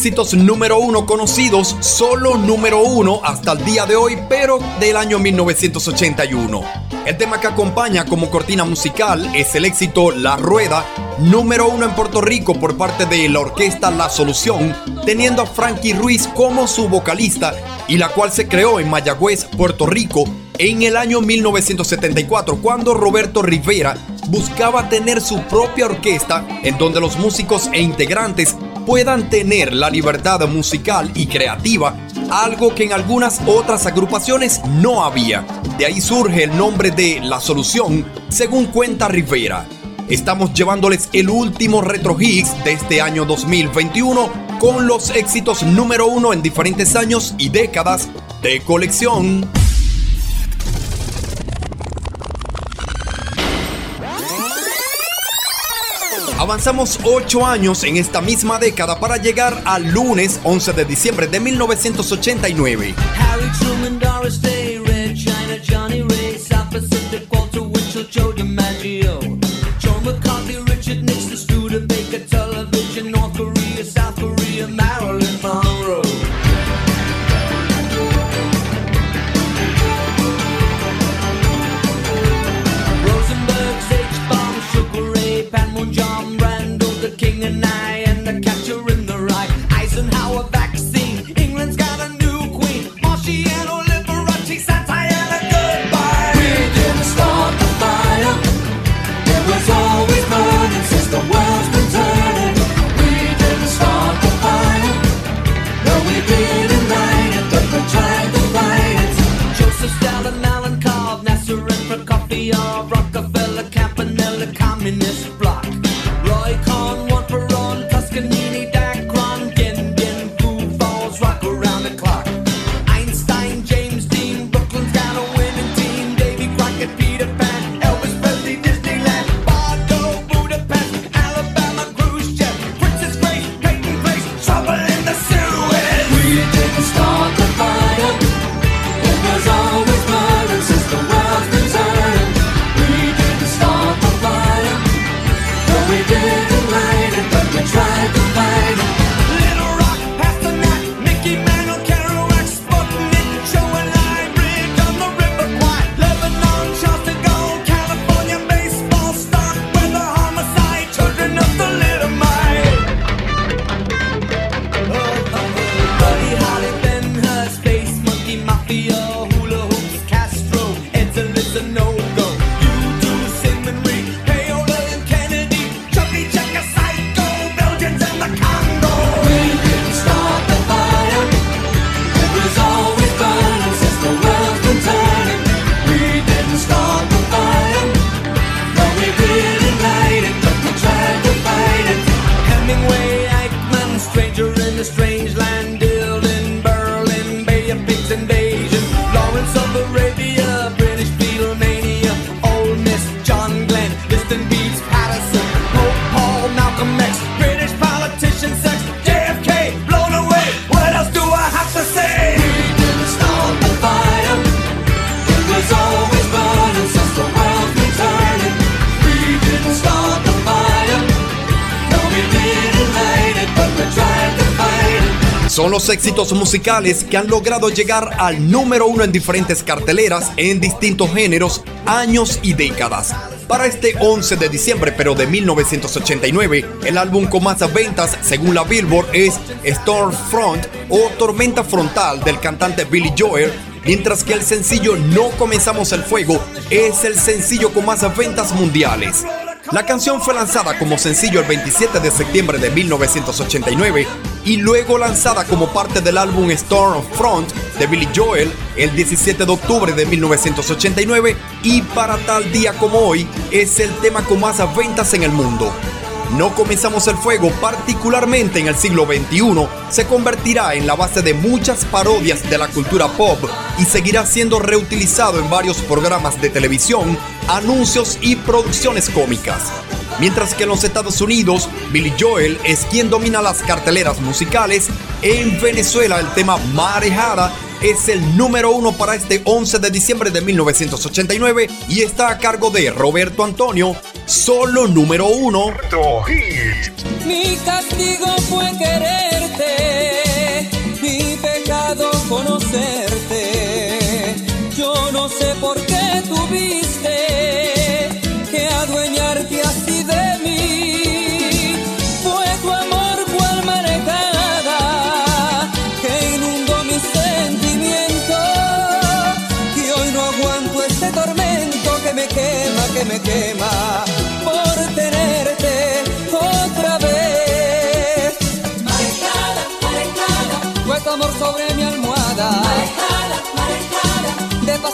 Éxitos número uno conocidos, solo número uno hasta el día de hoy, pero del año 1981. El tema que acompaña como cortina musical es el éxito La Rueda, número uno en Puerto Rico por parte de la orquesta La Solución, teniendo a Frankie Ruiz como su vocalista y la cual se creó en Mayagüez, Puerto Rico, en el año 1974, cuando Roberto Rivera buscaba tener su propia orquesta en donde los músicos e integrantes puedan tener la libertad musical y creativa, algo que en algunas otras agrupaciones no había. De ahí surge el nombre de La Solución, según cuenta Rivera. Estamos llevándoles el último Retro Hits de este año 2021 con los éxitos número uno en diferentes años y décadas de colección. Avanzamos 8 años en esta misma década para llegar al lunes 11 de diciembre de 1989. Harry Truman, Doris Day, Rockefeller, Campanella, Communist éxitos musicales que han logrado llegar al número uno en diferentes carteleras en distintos géneros, años y décadas. Para este 11 de diciembre, pero de 1989, el álbum con más ventas, según la Billboard, es Stormfront o Tormenta Frontal del cantante Billy Joel, mientras que el sencillo No Comenzamos el Fuego es el sencillo con más ventas mundiales. La canción fue lanzada como sencillo el 27 de septiembre de 1989 y luego lanzada como parte del álbum Storm Front de Billy Joel el 17 de octubre de 1989 y para tal día como hoy es el tema con más ventas en el mundo. No comenzamos el fuego, particularmente en el siglo XXI, se convertirá en la base de muchas parodias de la cultura pop y seguirá siendo reutilizado en varios programas de televisión, anuncios y producciones cómicas mientras que en los Estados Unidos Billy Joel es quien domina las carteleras musicales, en Venezuela el tema Marejada es el número uno para este 11 de diciembre de 1989 y está a cargo de Roberto Antonio, solo número uno. Mi castigo fue quererte.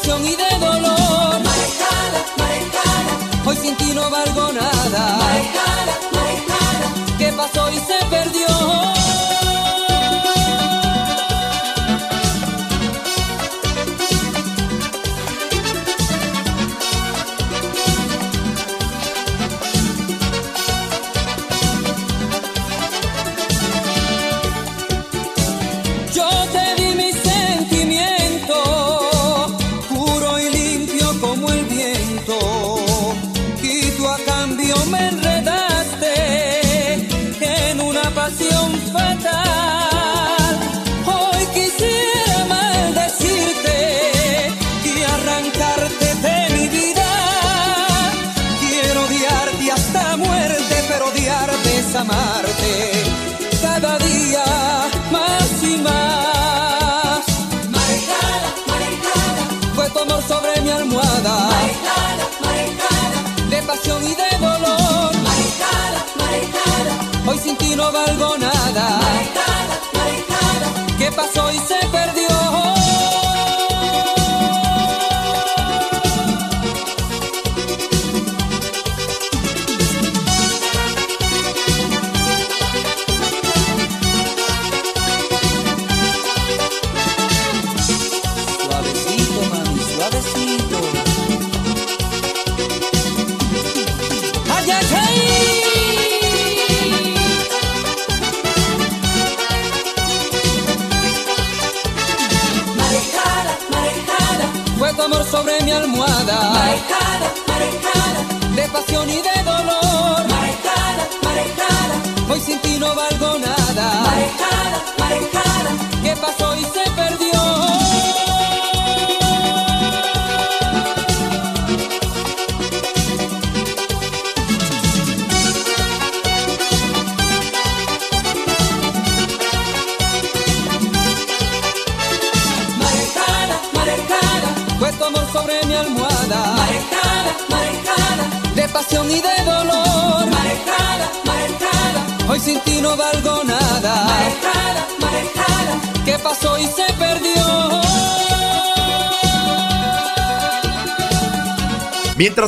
y de dolor. Hoy sin ti no valgo nada. ¿Qué pasó y se perdió? hoy sin ti no valgo nada. No hay nada, no hay nada. ¿Qué pasó y se pasó?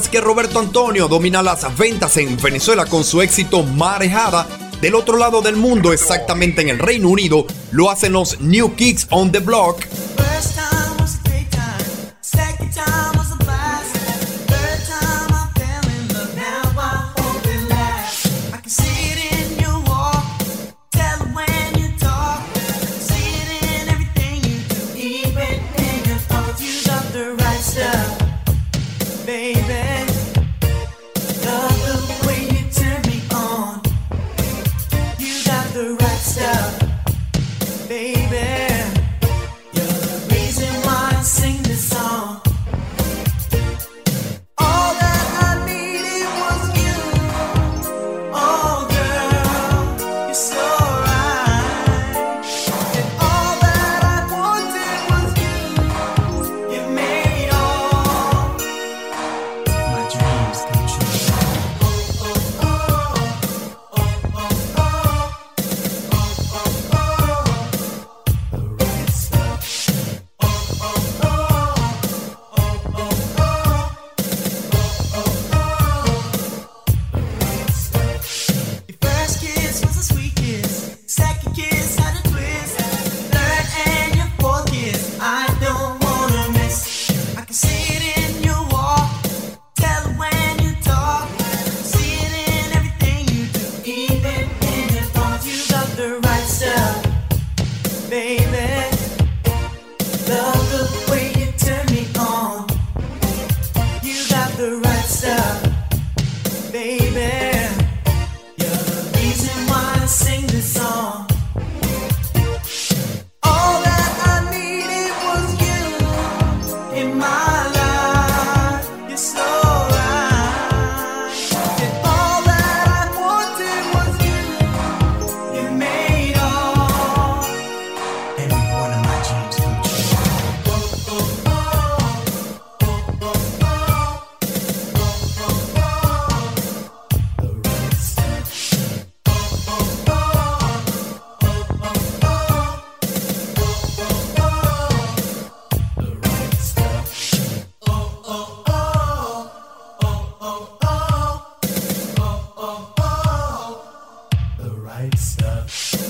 que Roberto Antonio domina las ventas en Venezuela con su éxito Marejada, del otro lado del mundo, exactamente en el Reino Unido, lo hacen los New Kids on the Block.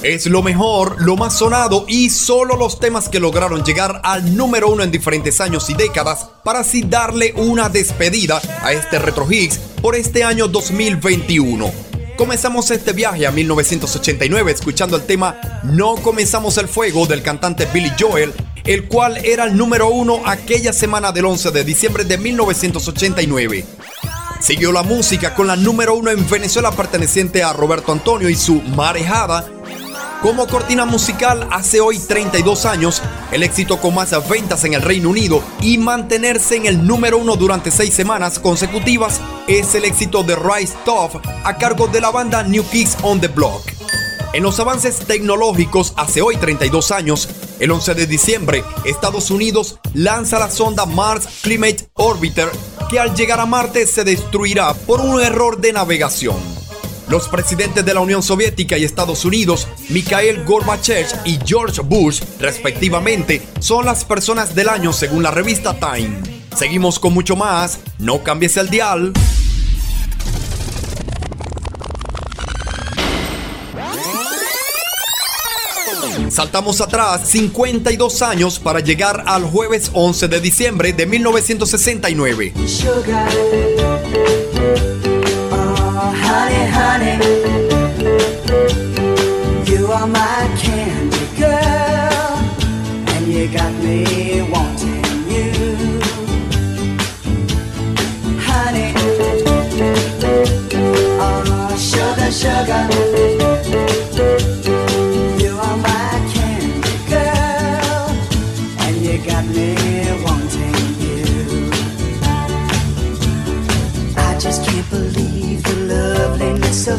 Es lo mejor, lo más sonado y solo los temas que lograron llegar al número uno en diferentes años y décadas para así darle una despedida a este Retro Hits por este año 2021. Comenzamos este viaje a 1989 escuchando el tema No comenzamos el fuego del cantante Billy Joel, el cual era el número uno aquella semana del 11 de diciembre de 1989. Siguió la música con la número uno en Venezuela perteneciente a Roberto Antonio y su Marejada. Como cortina musical hace hoy 32 años, el éxito con más ventas en el Reino Unido y mantenerse en el número uno durante seis semanas consecutivas es el éxito de Rise Top a cargo de la banda New Kids on the Block. En los avances tecnológicos hace hoy 32 años, el 11 de diciembre, Estados Unidos lanza la sonda Mars Climate Orbiter que al llegar a Marte se destruirá por un error de navegación. Los presidentes de la Unión Soviética y Estados Unidos, Mikhail Gorbachev y George Bush, respectivamente, son las personas del año según la revista Time. Seguimos con mucho más, no cambies el dial. Saltamos atrás 52 años para llegar al jueves 11 de diciembre de 1969. Sugar. Honey, honey. You are my candy girl. And you got me wanting you. Honey. Oh, sugar, sugar.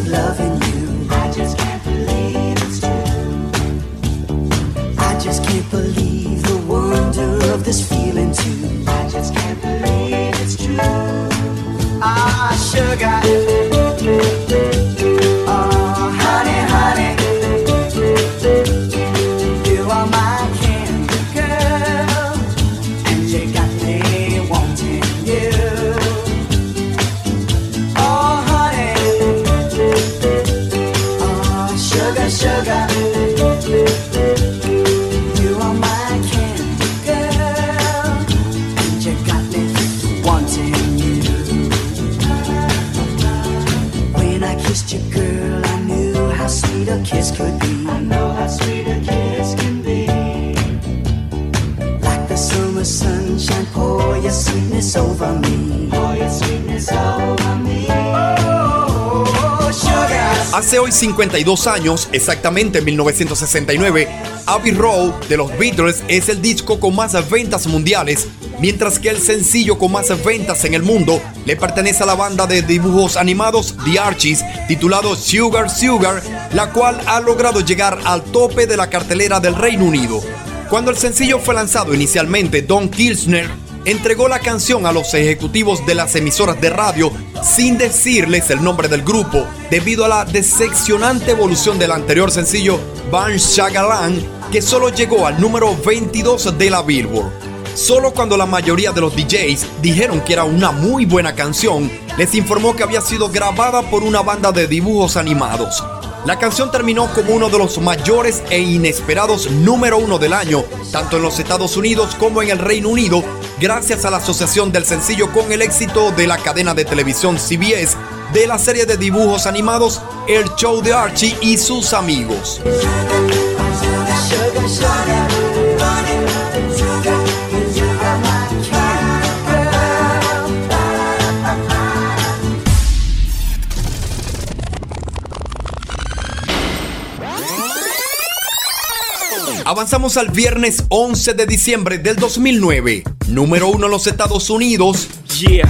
Loving you. I just can't believe it's true. I just can't believe the wonder of this feeling too. I just can't believe it's true. Ah, sugar. Hace hoy 52 años, exactamente en 1969, Abbey Road de los Beatles es el disco con más ventas mundiales, mientras que el sencillo con más ventas en el mundo le pertenece a la banda de dibujos animados The Archies, titulado Sugar Sugar, la cual ha logrado llegar al tope de la cartelera del Reino Unido. Cuando el sencillo fue lanzado inicialmente, Don Kirchner entregó la canción a los ejecutivos de las emisoras de radio sin decirles el nombre del grupo, debido a la decepcionante evolución del anterior sencillo Van Shagalan, que solo llegó al número 22 de la Billboard. Solo cuando la mayoría de los DJs dijeron que era una muy buena canción, les informó que había sido grabada por una banda de dibujos animados. La canción terminó como uno de los mayores e inesperados número uno del año, tanto en los Estados Unidos como en el Reino Unido, gracias a la asociación del sencillo con el éxito de la cadena de televisión CBS de la serie de dibujos animados El Show de Archie y sus amigos. Avanzamos al viernes 11 de diciembre del 2009. Número uno en los Estados Unidos. Yeah.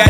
yeah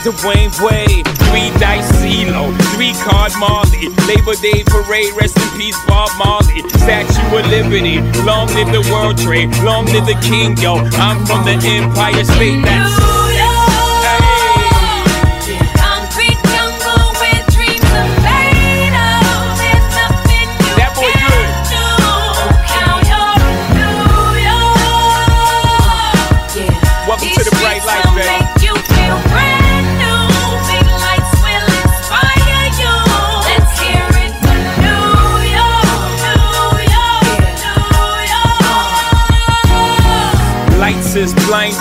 Dwayne Wade. Three dice CeeLo, three card Marley. Labor Day parade, rest in peace Bob Marley. Statue of Liberty, long live the World Trade, long live the King, yo. I'm from the Empire State. That's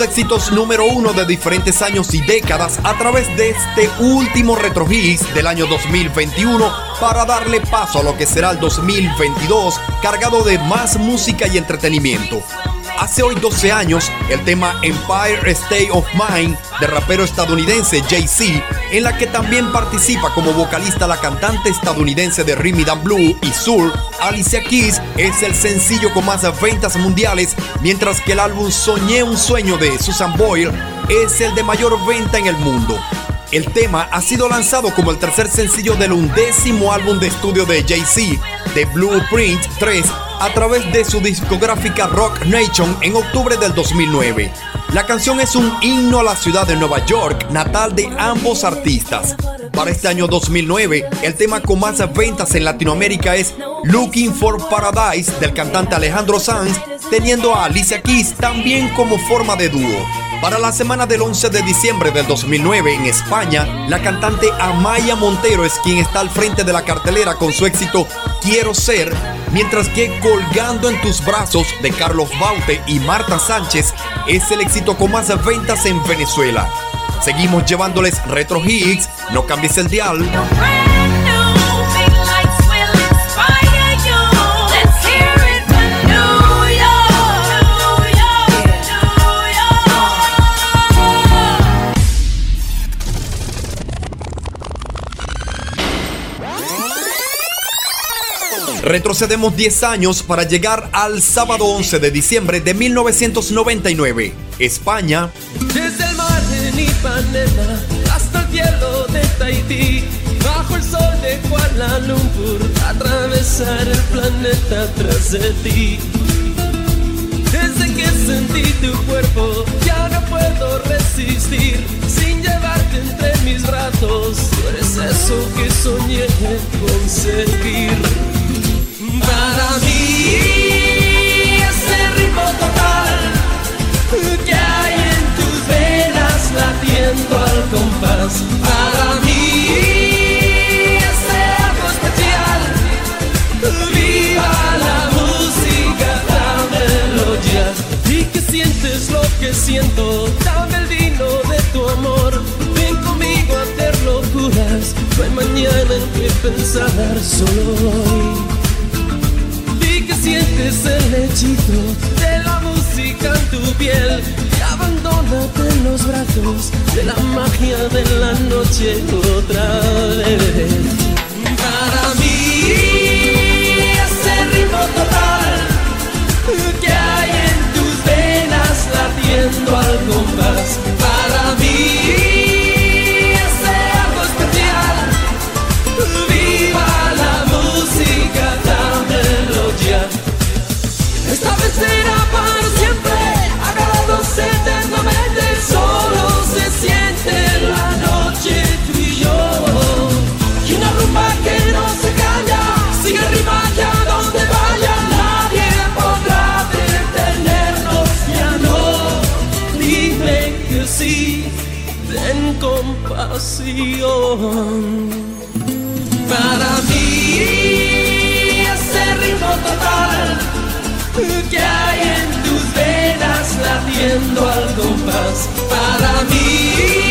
Éxitos número uno de diferentes años y décadas a través de este último Retro del año 2021 para darle paso a lo que será el 2022 cargado de más música y entretenimiento. Hace hoy 12 años, el tema Empire State of Mind del rapero estadounidense Jay-Z, en la que también participa como vocalista la cantante estadounidense de Rhythm Blue y Soul, Alicia Keys, es el sencillo con más ventas mundiales, mientras que el álbum Soñé un sueño de Susan Boyle es el de mayor venta en el mundo. El tema ha sido lanzado como el tercer sencillo del undécimo álbum de estudio de Jay-Z, The Blueprint 3, a través de su discográfica Rock Nation en octubre del 2009. La canción es un himno a la ciudad de Nueva York, natal de ambos artistas. Para este año 2009, el tema con más ventas en Latinoamérica es Looking for Paradise del cantante Alejandro Sanz, teniendo a Alicia Keys también como forma de dúo. Para la semana del 11 de diciembre del 2009 en España, la cantante Amaya Montero es quien está al frente de la cartelera con su éxito Quiero ser, mientras que Colgando en tus brazos de Carlos Baute y Marta Sánchez es el éxito con más ventas en Venezuela. Seguimos llevándoles retro hits, no cambies el dial. Retrocedemos 10 años para llegar al sábado 11 de diciembre de 1999. España, Desde el mar de Ipanema hasta el cielo de Tahití, bajo el sol de Kuala Lumpur, atravesar el planeta tras de ti. Desde que sentí tu cuerpo, ya no puedo resistir, sin llevarte entre mis brazos, tú eres eso que soñé conseguir. Para mí, ese ritmo total que hay en tus venas latiendo al compás. Para mí es algo especial. Viva la música, dámelo ya. Y que sientes lo que siento, dame el vino de tu amor. Ven conmigo a hacer locuras. No hay mañana en que pensar solo hoy. Sientes el hechizo de la música en tu piel y abandónate en los brazos de la magia de la noche otra vez. Para mí ese ritmo total que hay en tus venas latiendo al compás. Para mí ese ritmo total que hay en tus venas latiendo al compás. Para mí.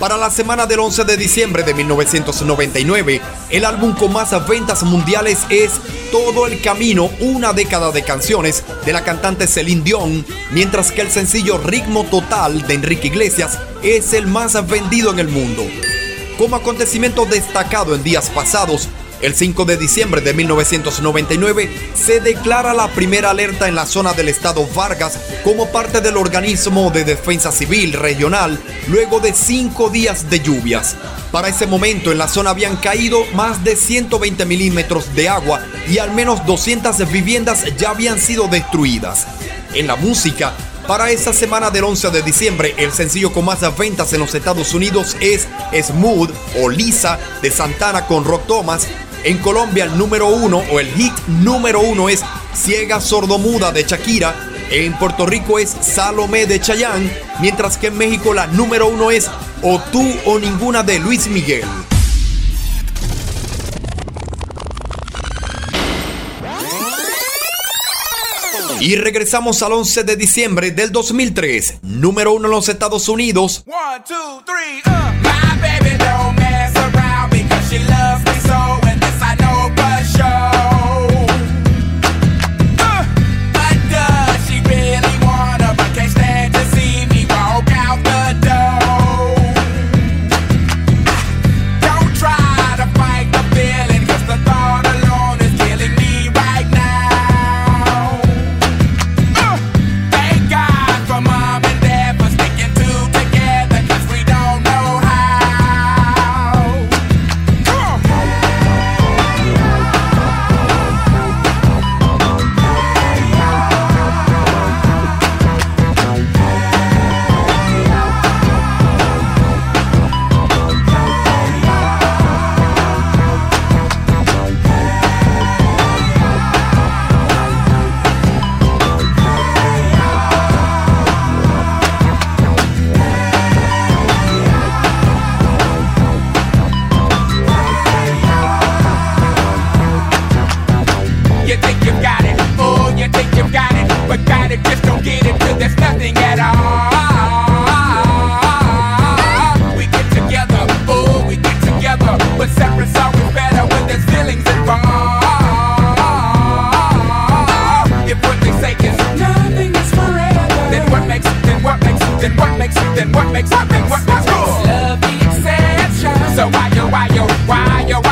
Para la semana del 11 de diciembre de 1999, el álbum con más ventas mundiales es Todo el Camino, una década de canciones de la cantante Celine Dion, mientras que el sencillo Ritmo Total de Enrique Iglesias es el más vendido en el mundo. Como acontecimiento destacado en días pasados, el 5 de diciembre de 1999 se declara la primera alerta en la zona del estado Vargas como parte del organismo de defensa civil regional luego de cinco días de lluvias. Para ese momento en la zona habían caído más de 120 milímetros de agua y al menos 200 viviendas ya habían sido destruidas. En la música, para esa semana del 11 de diciembre, el sencillo con más ventas en los Estados Unidos es Smooth o Lisa de Santana con Rock Thomas. En Colombia el número uno o el hit número uno es Ciega Sordomuda de Shakira. En Puerto Rico es Salomé de Chayanne. Mientras que en México la número uno es O tú o ninguna de Luis Miguel. Y regresamos al 11 de diciembre del 2003, número uno en los Estados Unidos. One, two, three, uh. My baby don't So why yo, why yo, why yo?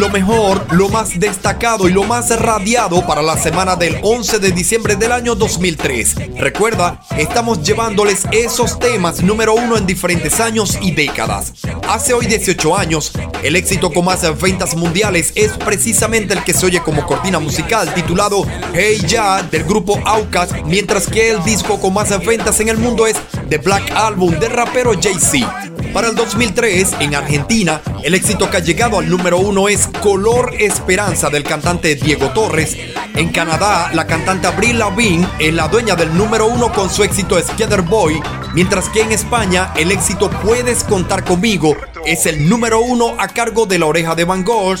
Lo mejor, lo más destacado y lo más radiado para la semana del 11 de diciembre del año 2003. Recuerda, estamos llevándoles esos temas número uno en diferentes años y décadas. Hace hoy 18 años, el éxito con más ventas mundiales es precisamente el que se oye como cortina musical titulado Hey Ya del grupo Outkast, mientras que el disco con más ventas en el mundo es The Black Album del rapero Jay-Z. Para el 2003, en Argentina, el éxito que ha llegado al número uno es Color Esperanza del cantante Diego Torres. En Canadá, la cantante Avril Lavigne es la dueña del número uno con su éxito Skater Boy, mientras que en España el éxito Puedes contar conmigo es el número uno a cargo de la oreja de Van Gogh.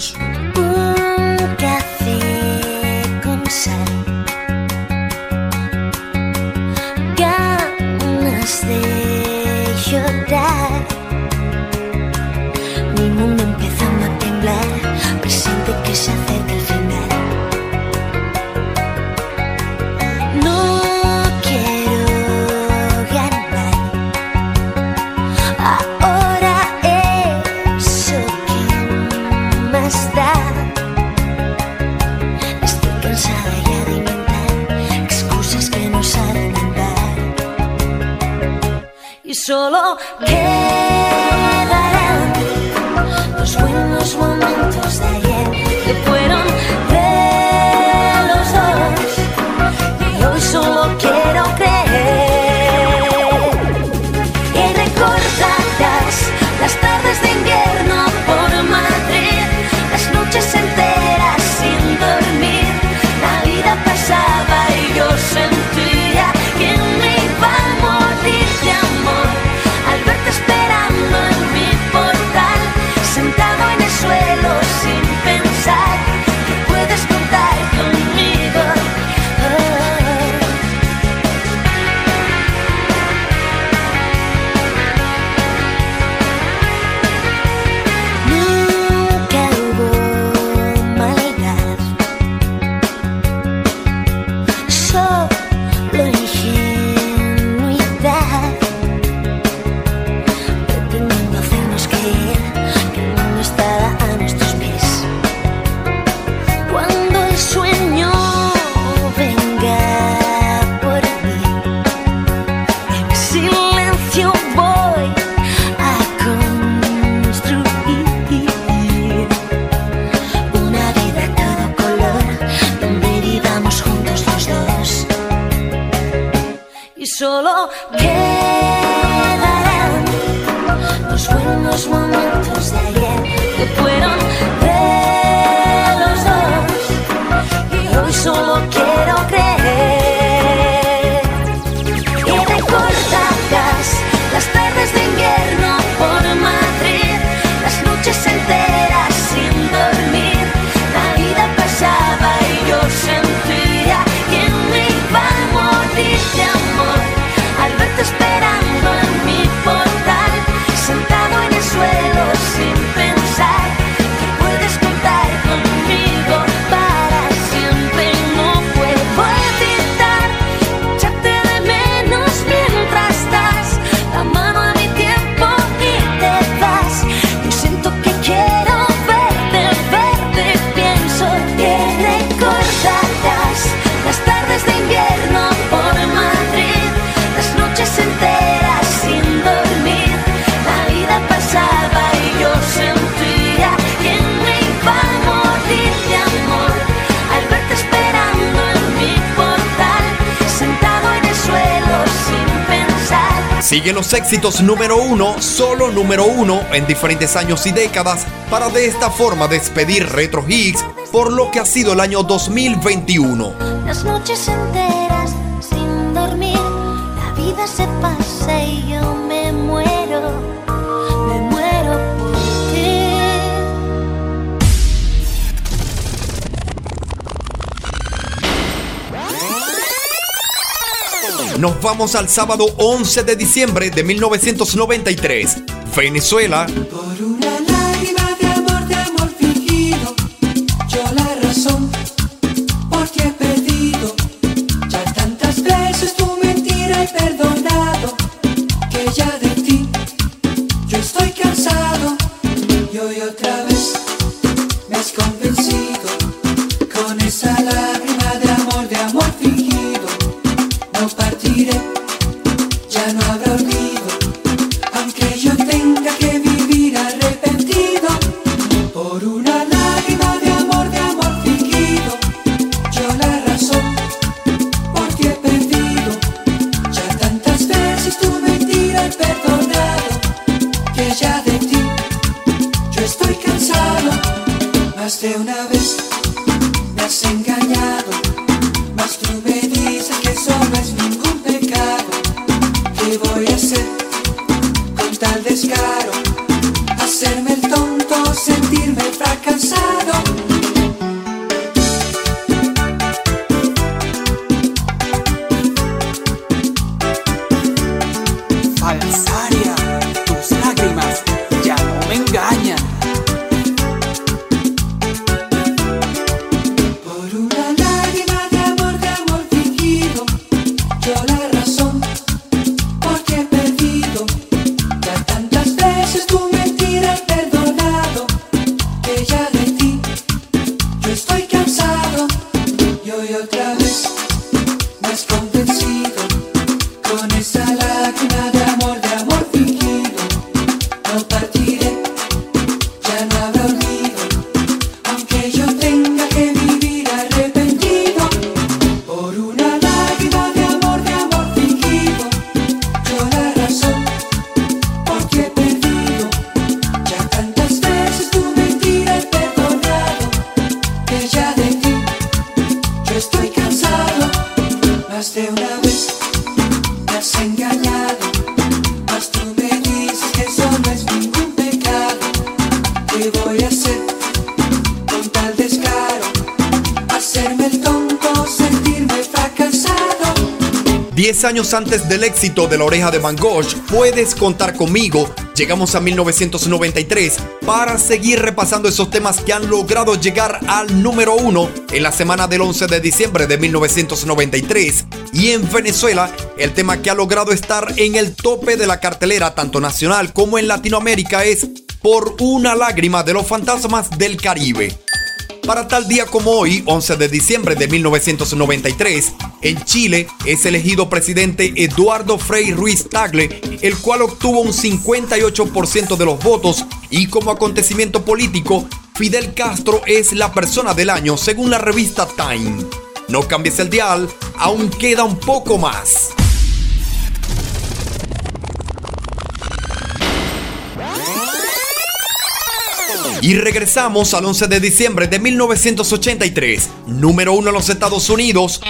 Éxitos número uno, solo número uno en diferentes años y décadas para de esta forma despedir Retro Hits por lo que ha sido el año 2021. Las noches Nos vamos al sábado 11 de diciembre de 1993. Venezuela, has años antes del éxito de La Oreja de Van Gogh, puedes contar conmigo. Llegamos a 1993 para seguir repasando esos temas que han logrado llegar al número uno en la semana del 11 de diciembre de 1993. Y en Venezuela, el tema que ha logrado estar en el tope de la cartelera tanto nacional como en Latinoamérica es Por una lágrima de los fantasmas del Caribe. Para tal día como hoy, 11 de diciembre de 1993, en Chile es elegido presidente Eduardo Frei Ruiz Tagle, el cual obtuvo un 58% de los votos y como acontecimiento político, Fidel Castro es la persona del año según la revista Time. No cambies el dial, aún queda un poco más. Y regresamos al 11 de diciembre de 1983, número uno en los Estados Unidos.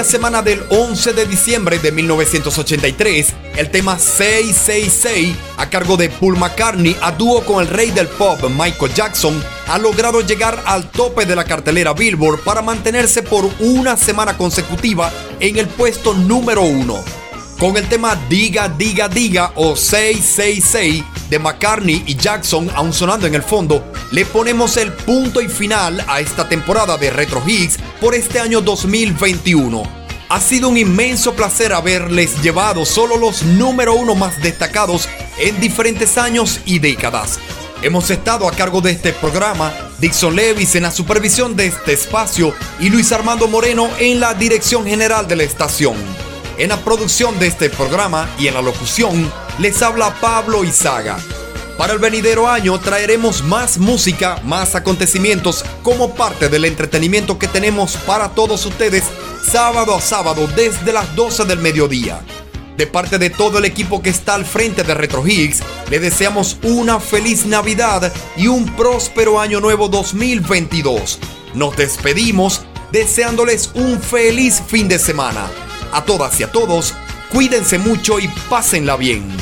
Semana del 11 de diciembre de 1983, el tema 666, a cargo de Paul McCartney, a dúo con el rey del pop Michael Jackson, ha logrado llegar al tope de la cartelera Billboard para mantenerse por una semana consecutiva en el puesto número uno. Con el tema Diga, Diga, Diga o 666 de McCartney y Jackson aún sonando en el fondo, le ponemos el punto y final a esta temporada de Retro Hits por este año 2021. Ha sido un inmenso placer haberles llevado solo los número uno más destacados en diferentes años y décadas. Hemos estado a cargo de este programa, Dixon Levis en la supervisión de este espacio y Luis Armando Moreno en la dirección general de la estación. En la producción de este programa y en la locución les habla Pablo Izaga. Para el venidero año traeremos más música, más acontecimientos como parte del entretenimiento que tenemos para todos ustedes sábado a sábado desde las 12 del mediodía. De parte de todo el equipo que está al frente de Retro Higgs, le deseamos una feliz Navidad y un próspero año nuevo 2022. Nos despedimos deseándoles un feliz fin de semana. A todas y a todos, cuídense mucho y pásenla bien.